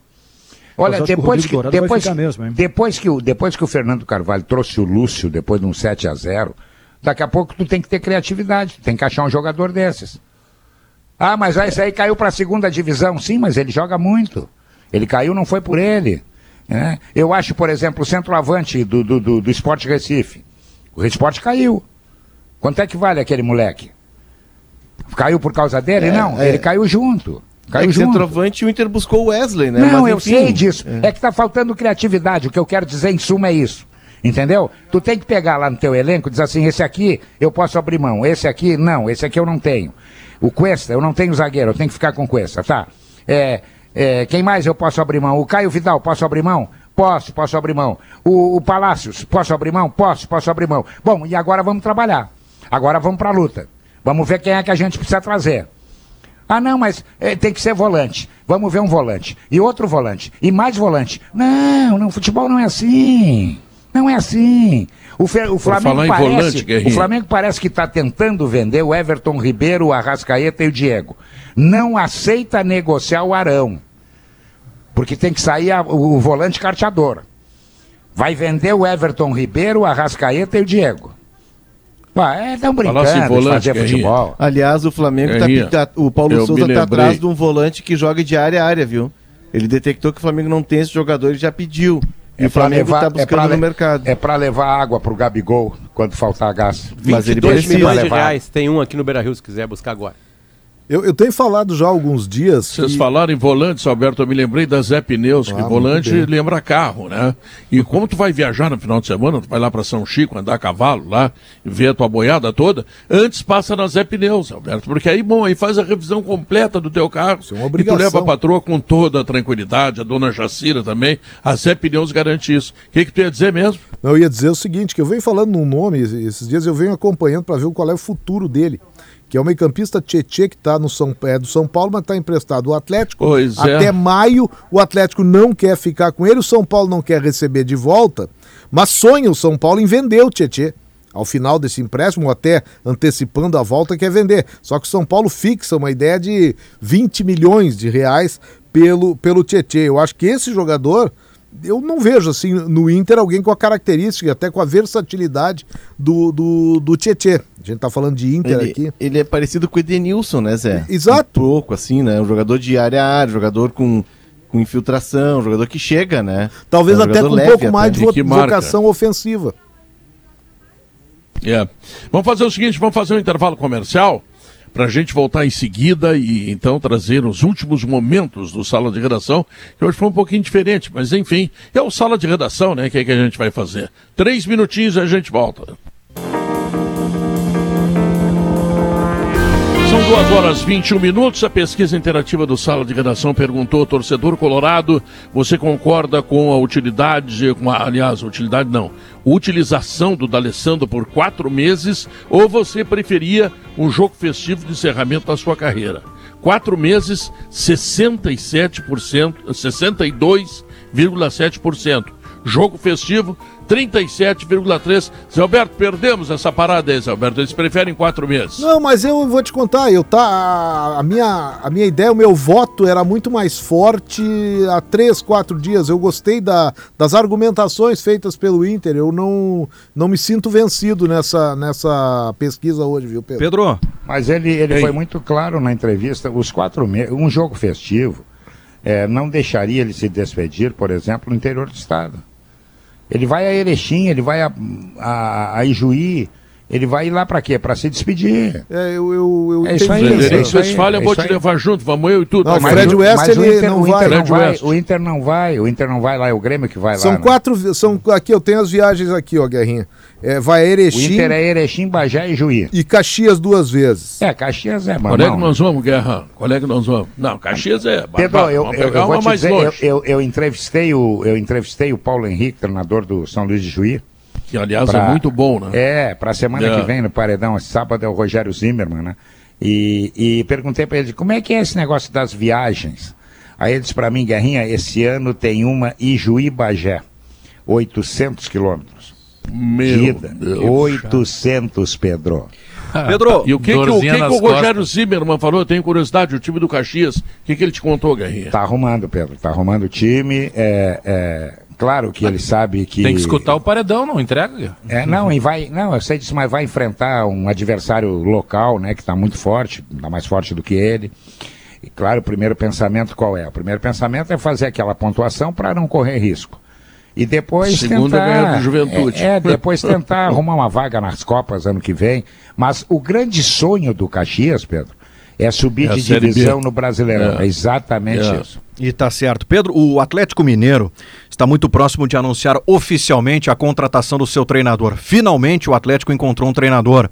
S11: Olha, depois que, depois,
S6: mesmo,
S11: depois, que o, depois que o Fernando Carvalho trouxe o Lúcio, depois de um 7 a 0 daqui a pouco tu tem que ter criatividade, tem que achar um jogador desses. Ah, mas esse aí caiu para a segunda divisão. Sim, mas ele joga muito. Ele caiu, não foi por ele. né? Eu acho, por exemplo, o centroavante do, do, do, do Esporte Recife. O Esporte caiu. Quanto é que vale aquele moleque? Caiu por causa dele?
S13: É,
S11: não,
S13: é.
S11: ele caiu junto.
S13: É
S11: Caiu
S13: que
S11: junto.
S13: centroavante o Inter buscou o Wesley, né?
S11: Não,
S13: Mas,
S11: eu sei disso. É. que tá faltando criatividade. O que eu quero dizer em suma é isso. Entendeu? Tu tem que pegar lá no teu elenco e dizer assim, esse aqui eu posso abrir mão, esse aqui não, esse aqui eu não tenho. O Cuesta, eu não tenho zagueiro, eu tenho que ficar com o Cuesta, tá? É, é, quem mais eu posso abrir mão? O Caio Vidal, posso abrir mão? Posso, posso abrir mão. O, o Palácios, posso abrir mão? Posso, posso abrir mão. Bom, e agora vamos trabalhar. Agora vamos pra luta. Vamos ver quem é que a gente precisa trazer. Ah, não, mas eh, tem que ser volante. Vamos ver um volante. E outro volante. E mais volante. Não, não, futebol não é assim. Não é assim. O, Fe- o Flamengo parece,
S5: volante,
S11: o Flamengo parece que está tentando vender o Everton Ribeiro, o Arrascaeta e o Diego. Não aceita negociar o Arão. Porque tem que sair a- o, o volante carteador. Vai vender o Everton Ribeiro, o Arrascaeta e o Diego. Ah, é, estão brincando de
S5: volante,
S11: fazer futebol.
S13: Aliás, o Flamengo tá,
S5: Guerrinha,
S13: tá- O Paulo Souza tá atrás de um volante que joga de área a área, viu? Ele detectou que o Flamengo não tem esse jogador e já pediu. E o
S11: pra
S13: Flamengo tá
S11: é pra
S13: buscando
S11: le-
S13: no mercado.
S11: É para levar água pro Gabigol quando faltar gás.
S13: Mas ele
S10: 22
S13: precisa
S10: milhões de
S11: levar.
S10: reais. Tem um aqui no Beira Rio se quiser buscar agora.
S2: Eu, eu tenho falado já há alguns dias.
S5: Vocês que... falaram em volantes, Alberto, eu me lembrei da Zé Pneus, que ah, volante lembra carro, né? E como tu vai viajar no final de semana, tu vai lá para São Chico, andar a cavalo lá, ver a tua boiada toda, antes passa na Zé Pneus, Alberto, porque aí, bom, aí faz a revisão completa do teu carro. Isso é uma obrigação. E tu leva a patroa com toda a tranquilidade, a dona Jacira também, a Zé Pneus garante isso. O que, que tu ia dizer mesmo?
S2: Eu ia dizer o seguinte, que eu venho falando num nome, esses dias eu venho acompanhando para ver qual é o futuro dele que é o meio-campista Tietê, que está no São, é do São Paulo, mas está emprestado o Atlético.
S5: Pois
S2: é. Até maio, o Atlético não quer ficar com ele, o São Paulo não quer receber de volta, mas sonha o São Paulo em vender o Tietê. Ao final desse empréstimo, até antecipando a volta, quer vender. Só que o São Paulo fixa uma ideia de 20 milhões de reais pelo, pelo Tietê. Eu acho que esse jogador eu não vejo assim no Inter alguém com a característica, até com a versatilidade do, do, do Tietê. A gente tá falando de Inter
S13: ele,
S2: aqui.
S13: Ele é parecido com o Edenilson, né, Zé?
S2: Exato.
S13: Um pouco, assim, né? Um jogador de área a área, jogador com, com infiltração, um jogador que chega, né?
S2: Talvez é um até com um pouco mais de vocação ofensiva.
S5: É. Vamos fazer o seguinte, vamos fazer um intervalo comercial para a gente voltar em seguida e então trazer os últimos momentos do Sala de Redação, que hoje foi um pouquinho diferente, mas enfim, é o Sala de Redação, né? Que é que a gente vai fazer. Três minutinhos e a gente volta. São duas horas 21 minutos. A pesquisa interativa do Sala de Redação perguntou: torcedor colorado, você concorda com a utilidade, com a, aliás, utilidade não, utilização do D'Alessandro por quatro meses ou você preferia um jogo festivo de encerramento da sua carreira? Quatro meses, 67%, 62,7%. Jogo festivo, 37,3. Zé Alberto, perdemos essa parada aí, Zé Alberto. Eles preferem quatro meses.
S2: Não, mas eu vou te contar, eu tá. A minha, a minha ideia, o meu voto era muito mais forte há três, quatro dias. Eu gostei da, das argumentações feitas pelo Inter. Eu não, não me sinto vencido nessa, nessa pesquisa hoje, viu, Pedro?
S11: Pedro. Mas ele, ele foi muito claro na entrevista, os quatro meses, um jogo festivo. É, não deixaria ele se despedir, por exemplo, no interior do estado. Ele vai a Erechim, ele vai a, a, a Ijuí, ele vai lá para quê? Para se despedir.
S2: É, eu, eu, eu
S5: é isso aí. Frederico Westphalen, eu vou te levar junto, vamos eu e tu.
S2: Não, tá? Fred West, ele
S11: o Inter,
S2: não, vai.
S11: Inter não vai. O Inter não vai, o Inter não vai lá, é o Grêmio que vai
S2: são
S11: lá.
S2: São né? quatro, são, aqui eu tenho as viagens aqui, ó, Guerrinha. É, vai a Erechim. O
S11: Inter é Erechim, Bagé e Juí.
S2: E Caxias duas vezes.
S11: É, Caxias é,
S5: mano. Qual é que nós vamos, Guerra? Qual é que nós vamos? Não, Caxias é.
S11: Pedro, eu, eu, eu, vou te dizer, eu, eu, eu, entrevistei o, eu entrevistei o Paulo Henrique, treinador do São Luís de Juí.
S5: Que, aliás, pra, é muito bom, né?
S11: É, para a semana é. que vem no Paredão, sábado é o Rogério Zimmermann, né? E, e perguntei para ele, como é que é esse negócio das viagens? Aí ele disse para mim, Guerrinha, esse ano tem uma Ijuí-Bagé, 800 quilômetros.
S5: Meu Deus
S11: 800, Pedro.
S5: Ah, Pedro, e o que, que, o, que, que o Rogério Zimmermann falou? Eu tenho curiosidade, o time do Caxias, o que, que ele te contou, Guerrinha?
S11: Tá arrumando, Pedro, tá arrumando o time. É, é, claro que ele sabe que.
S14: Tem que escutar o paredão, não entrega?
S11: É, não, e vai. Não, eu sei disso, mas vai enfrentar um adversário local, né, que está muito forte, está mais forte do que ele. E claro, o primeiro pensamento qual é? O primeiro pensamento é fazer aquela pontuação para não correr risco. E depois
S5: Segunda tentar. Ganhar do juventude.
S11: É, é, depois tentar arrumar uma vaga nas Copas ano que vem. Mas o grande sonho do Caxias, Pedro, é subir é de divisão no Brasileirão. É, é exatamente é. isso.
S12: E tá certo. Pedro, o Atlético Mineiro está muito próximo de anunciar oficialmente a contratação do seu treinador. Finalmente o Atlético encontrou um treinador.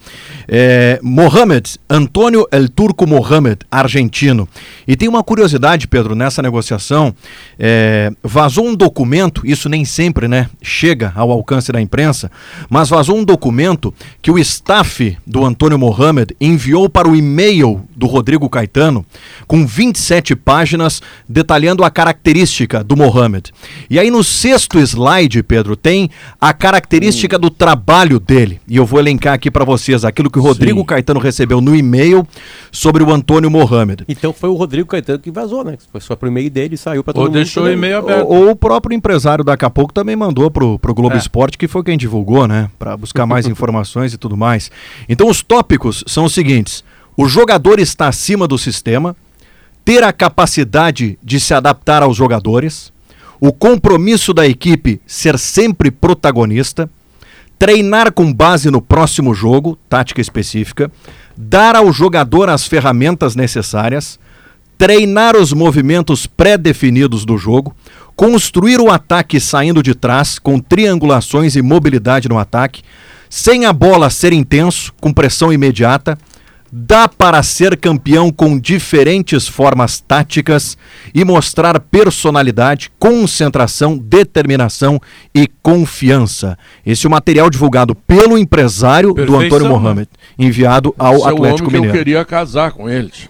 S12: É, Mohamed, Antônio El Turco Mohamed, argentino. E tem uma curiosidade, Pedro, nessa negociação. É, vazou um documento, isso nem sempre né, chega ao alcance da imprensa, mas vazou um documento que o staff do Antônio Mohamed enviou para o e-mail do Rodrigo Caetano, com 27 páginas detalhando a característica do Mohamed. E aí no sexto slide, Pedro, tem a característica do trabalho dele. E eu vou elencar aqui para vocês aquilo que o Rodrigo Sim. Caetano recebeu no e-mail sobre o Antônio Mohamed.
S10: Então foi o Rodrigo Caetano que vazou, né? Foi só pro e-mail dele e saiu para todo
S12: Ou
S10: mundo.
S12: deixou o e-mail aberto. Ou, ou, o próprio empresário daqui a pouco também mandou pro, pro Globo é. Esporte, que foi quem divulgou, né? Para buscar mais informações e tudo mais. Então os tópicos são os seguintes: o jogador está acima do sistema, ter a capacidade de se adaptar aos jogadores, o compromisso da equipe ser sempre protagonista, treinar com base no próximo jogo, tática específica, dar ao jogador as ferramentas necessárias, treinar os movimentos pré-definidos do jogo, construir o ataque saindo de trás, com triangulações e mobilidade no ataque, sem a bola ser intenso, com pressão imediata. Dá para ser campeão com diferentes formas táticas e mostrar personalidade, concentração, determinação e confiança. Esse é o material divulgado pelo empresário Perfeição, do Antônio Mohamed, enviado ao Esse Atlético é o homem Mineiro.
S5: Que eu queria casar com eles.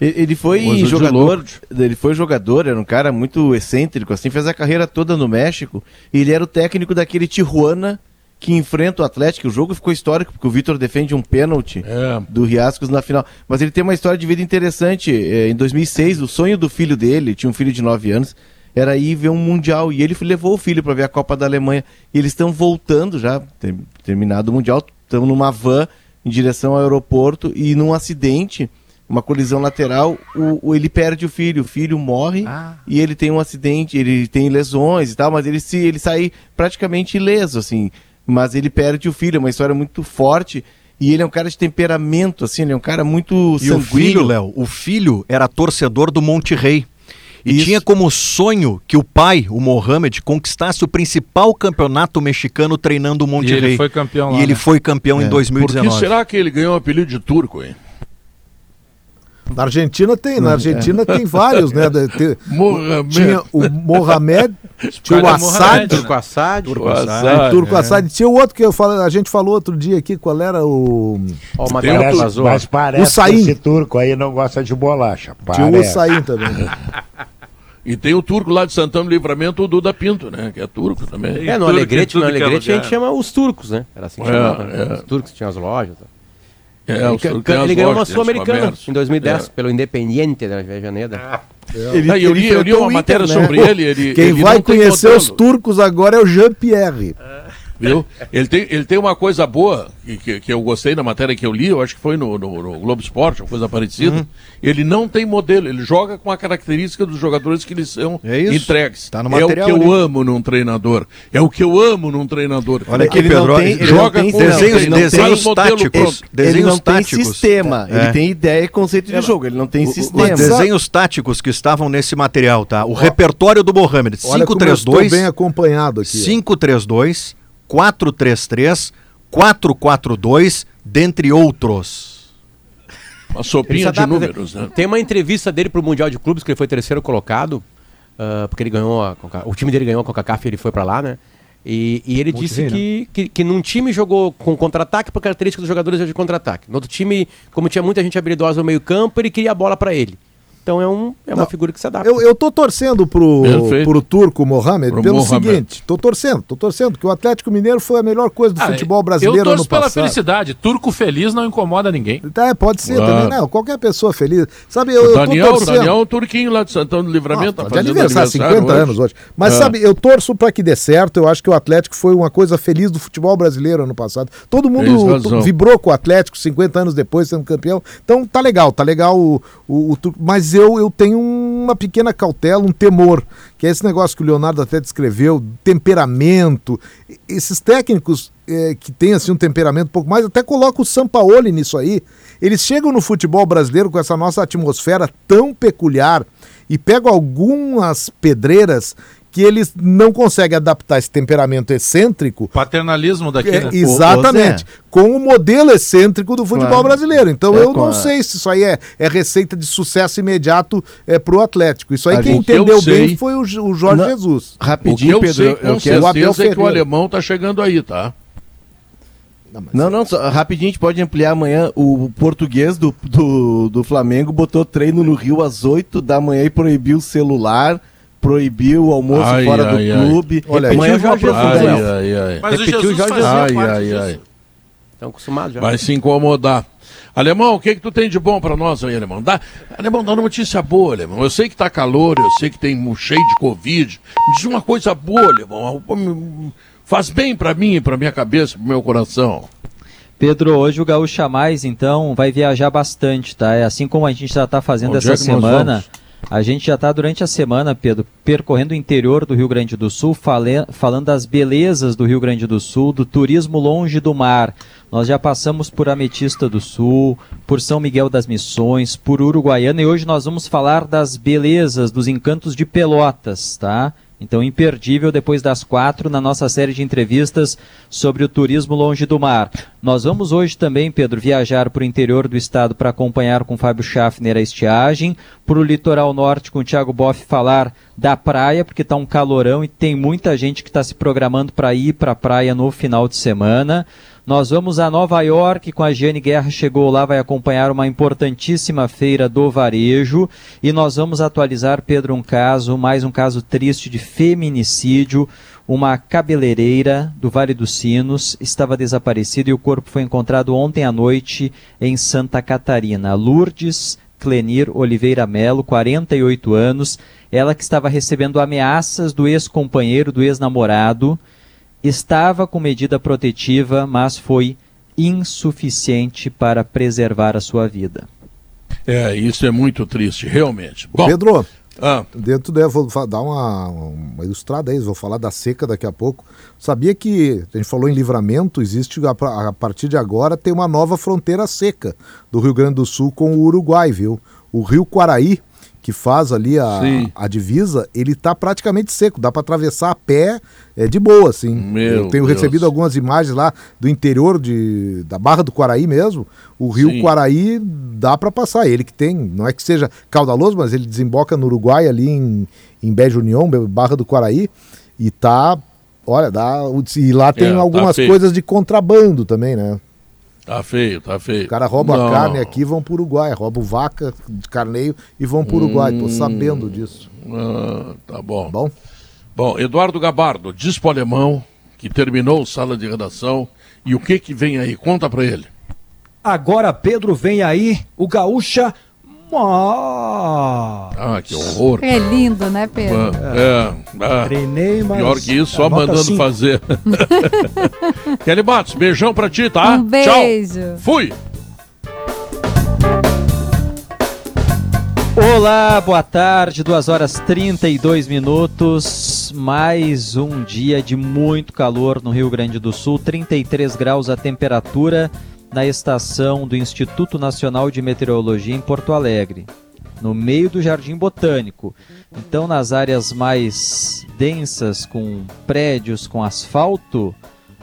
S13: Ele foi jogador, ele foi jogador, era um cara muito excêntrico, assim, fez a carreira toda no México. E ele era o técnico daquele Tijuana que enfrenta o Atlético. O jogo ficou histórico porque o Vitor defende um pênalti é. do Riascos na final. Mas ele tem uma história de vida interessante. É, em 2006, o sonho do filho dele, tinha um filho de 9 anos, era ir ver um mundial e ele levou o filho para ver a Copa da Alemanha. E eles estão voltando já, ter, terminado o mundial, estão numa van em direção ao aeroporto e num acidente uma colisão lateral, o, o, ele perde o filho, o filho morre ah. e ele tem um acidente, ele tem lesões e tal, mas ele se ele sai praticamente ileso, assim. Mas ele perde o filho, é uma história muito forte. E ele é um cara de temperamento, assim, ele é um cara muito
S12: e sanguíneo. o filho, Léo, o filho era torcedor do Monte Rei. E Isso. tinha como sonho que o pai, o Mohamed, conquistasse o principal campeonato mexicano treinando o Monte e.
S14: Ele foi campeão lá,
S12: E ele né? foi campeão é. em 2019. Por
S5: que será que ele ganhou o apelido de turco, hein?
S2: Na Argentina tem, na Argentina é. tem vários, né? Tem, Mohamed. Tinha o Mohamed, tinha o Assad.
S10: Turco Assad.
S2: Turco Assad. Turco Assad. Tinha o outro que eu falo, a gente falou outro dia aqui, qual era o.
S11: Oh, parece, mas parece o que esse turco aí não gosta de bolacha.
S2: Parece. Tinha o Saim também.
S5: E tem o turco lá de Santana Livramento, o Duda Pinto, né? Que é turco também.
S10: É, no Alegrete, no Alegrete a gente chama os turcos, né? Era assim que é, chamava. Né? É. Os turcos tinham as lojas. É, ele, ele ganhou uma Sul-Americana em 2010 é. pelo Independiente da Vejaneda.
S5: É. Ele, eu li, eu li uma matéria Inter, né? sobre ele, ele.
S2: Quem
S5: ele
S2: vai conhecer os turcos agora é o Jean-Pierre. É.
S5: Viu? Ele tem, ele tem uma coisa boa, que, que eu gostei na matéria que eu li, eu acho que foi no, no, no Globo Esporte, uma coisa parecida. Uhum. Ele não tem modelo, ele joga com a característica dos jogadores que eles são é entregues. Tá no é o que eu ali. amo num treinador. É o que eu amo num treinador.
S12: Olha aqui, ele Pedro, tem, ele joga tem, com desenhos, não, desenhos táticos.
S13: Desenhos ele não táticos. tem sistema, é. ele tem ideia e conceito de jogo, ele não tem o, sistema.
S12: Os desenhos táticos que estavam nesse material, tá? O repertório do Mohamed, 532.
S2: bem acompanhado aqui.
S12: 532 433, 442, dentre outros.
S5: Uma sopinha de números, né?
S10: Tem uma entrevista dele para o Mundial de Clubes, que ele foi terceiro colocado, uh, porque ele ganhou, a, o time dele ganhou a Coca-Cola e ele foi para lá, né? E, e ele Muito disse bem, que, né? que, que num time jogou com contra-ataque, por característica dos jogadores é de contra-ataque. No outro time, como tinha muita gente habilidosa no meio campo, ele queria a bola para ele. Então é, um, é uma Não, figura que se adapta.
S2: Eu, eu tô torcendo pro, pro turco Mohamed pro pelo Mohamed. seguinte, tô torcendo, tô torcendo, que o Atlético Mineiro foi a melhor coisa do ah, futebol brasileiro ano passado. Eu torço
S14: pela felicidade, turco feliz não incomoda ninguém.
S2: É, pode ser claro. também, não, qualquer pessoa feliz. Sabe, eu, o
S5: Daniel, eu tô torcendo. Daniel é um turquinho lá de Santana do Livramento.
S2: Ah, tá de aniversário, 50 hoje. anos hoje. Mas é. sabe, eu torço para que dê certo, eu acho que o Atlético foi uma coisa feliz do futebol brasileiro ano passado. Todo mundo vibrou com o Atlético 50 anos depois sendo campeão. Então tá legal, tá legal o, o, o mas eu, eu tenho um uma pequena cautela, um temor, que é esse negócio que o Leonardo até descreveu, temperamento. Esses técnicos é, que têm assim, um temperamento um pouco mais, até coloca o Sampaoli nisso aí. Eles chegam no futebol brasileiro com essa nossa atmosfera tão peculiar e pegam algumas pedreiras que eles não conseguem adaptar esse temperamento excêntrico.
S14: Paternalismo daqui,
S2: é, né? Exatamente. com o modelo excêntrico do futebol claro. brasileiro. Então é, eu não a... sei se isso aí é, é receita de sucesso imediato é, para o Atlético. Isso aí a quem entendeu bem foi o, o Jorge não, Jesus.
S5: Rapidinho, o que eu Pedro. Sei, com eu certeza o Abel é que o alemão está chegando aí, tá?
S13: Não, não, só, rapidinho a gente pode ampliar amanhã. O português do, do, do Flamengo botou treino no Rio às 8 da manhã e proibiu o celular proibiu o almoço ai, fora ai, do ai. clube.
S5: Olha, amanhã vou aprofundar isso.
S14: Mas Repetiu o Jesus Jorge. Ai, ai, ai.
S10: Estão acostumados já.
S5: Vai se incomodar. Alemão, o que que tu tem de bom para nós aí, Alemão? Dá, Alemão, dá uma notícia boa, Alemão. Eu sei que tá calor, eu sei que tem um cheio de Covid. Diz uma coisa boa, Alemão. Faz bem para mim, para minha cabeça, pro meu coração.
S16: Pedro, hoje o Gaúcha Mais, então, vai viajar bastante, tá? É assim como a gente já está fazendo Onde essa é semana A gente já está durante a semana, Pedro, percorrendo o interior do Rio Grande do Sul, fale, falando das belezas do Rio Grande do Sul, do turismo longe do mar. Nós já passamos por Ametista do Sul, por São Miguel das Missões, por Uruguaiana e hoje nós vamos falar das belezas, dos encantos de Pelotas, tá? Então, imperdível depois das quatro na nossa série de entrevistas sobre o turismo longe do mar. Nós vamos hoje também, Pedro, viajar para o interior do estado para acompanhar com Fábio Schaffner a estiagem, para o litoral norte com o Thiago Boff falar da praia, porque está um calorão e tem muita gente que está se programando para ir para a praia no final de semana. Nós vamos a Nova York com a Giane Guerra, chegou lá, vai acompanhar uma importantíssima feira do varejo. E nós vamos atualizar, Pedro, um caso, mais um caso triste de feminicídio. Uma cabeleireira do Vale dos Sinos estava desaparecida e o corpo foi encontrado ontem à noite em Santa Catarina. Lourdes Clenir Oliveira Melo, 48 anos, ela que estava recebendo ameaças do ex-companheiro, do ex-namorado estava com medida protetiva, mas foi insuficiente para preservar a sua vida.
S5: É, isso é muito triste, realmente. Bom,
S2: Pedro, ah. dentro dela, vou dar uma, uma ilustrada aí, vou falar da seca daqui a pouco. Sabia que, a gente falou em livramento, existe a, a partir de agora tem uma nova fronteira seca do Rio Grande do Sul com o Uruguai, viu? O Rio Quaraí, que faz ali a, a divisa, ele está praticamente seco, dá para atravessar a pé é, de boa, assim.
S5: Meu
S2: Eu tenho
S5: Deus.
S2: recebido algumas imagens lá do interior de, da Barra do Quaraí mesmo. O rio
S5: Sim.
S2: Quaraí dá para passar. Ele que tem, não é que seja caudaloso, mas ele desemboca no Uruguai, ali em, em Beijo União, Barra do Quaraí, e tá. Olha, dá. E lá tem
S5: É, tá
S2: algumas
S5: feio.
S2: coisas de contrabando também, né?
S5: Tá feio, tá feio.
S2: O cara rouba
S5: Não.
S2: a carne aqui e vão pro Uruguai, roubam vaca de carneio e vão pro Uruguai. Tô
S5: Hum.
S2: sabendo disso.
S5: Ah, tá bom.
S2: Bom.
S5: Bom, Eduardo Gabardo, diz pro alemão que terminou sala de redação e o que que vem aí? Conta pra ele.
S6: Agora, Pedro, vem aí o Gaúcha. Mó.
S5: Ah, que horror.
S17: É lindo, né, Pedro?
S5: Ah, é, ah,
S6: Treinei, mas.
S5: Pior que isso, só mandando
S6: cinco.
S5: fazer. Kelly Matos, beijão pra ti, tá?
S17: Um beijo.
S5: Tchau. Fui.
S16: Olá, boa tarde, 2 horas 32 minutos. Mais um dia de muito calor no Rio Grande do Sul, 33 graus a temperatura na estação do Instituto Nacional de Meteorologia em Porto Alegre, no meio do Jardim Botânico. Então, nas áreas mais densas, com prédios com asfalto,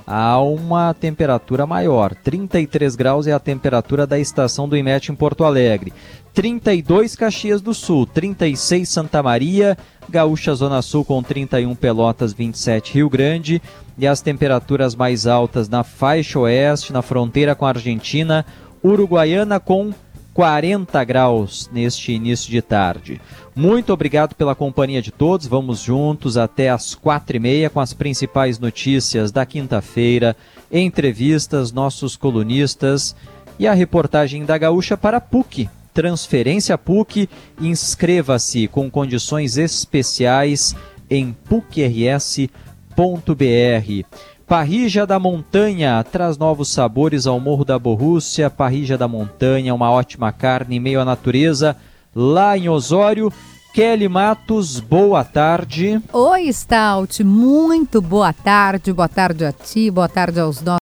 S16: há uma temperatura maior. 33 graus é a temperatura da estação do IMET em Porto Alegre. 32 Caxias do Sul, 36 Santa Maria, Gaúcha Zona Sul com 31 Pelotas, 27 Rio Grande e as temperaturas mais altas na faixa oeste, na fronteira com a Argentina, Uruguaiana com 40 graus neste início de tarde. Muito obrigado pela companhia de todos. Vamos juntos até às quatro e meia com as principais notícias da quinta-feira, entrevistas, nossos colunistas e a reportagem da Gaúcha para a PUC. Transferência PUC. Inscreva-se com condições especiais em pucrs.br. Parrija da Montanha traz novos sabores ao Morro da Borrússia. Parrija da Montanha, uma ótima carne em meio à natureza, lá em Osório. Kelly Matos, boa tarde.
S17: Oi, Stout. Muito boa tarde. Boa tarde a ti, boa tarde aos nossos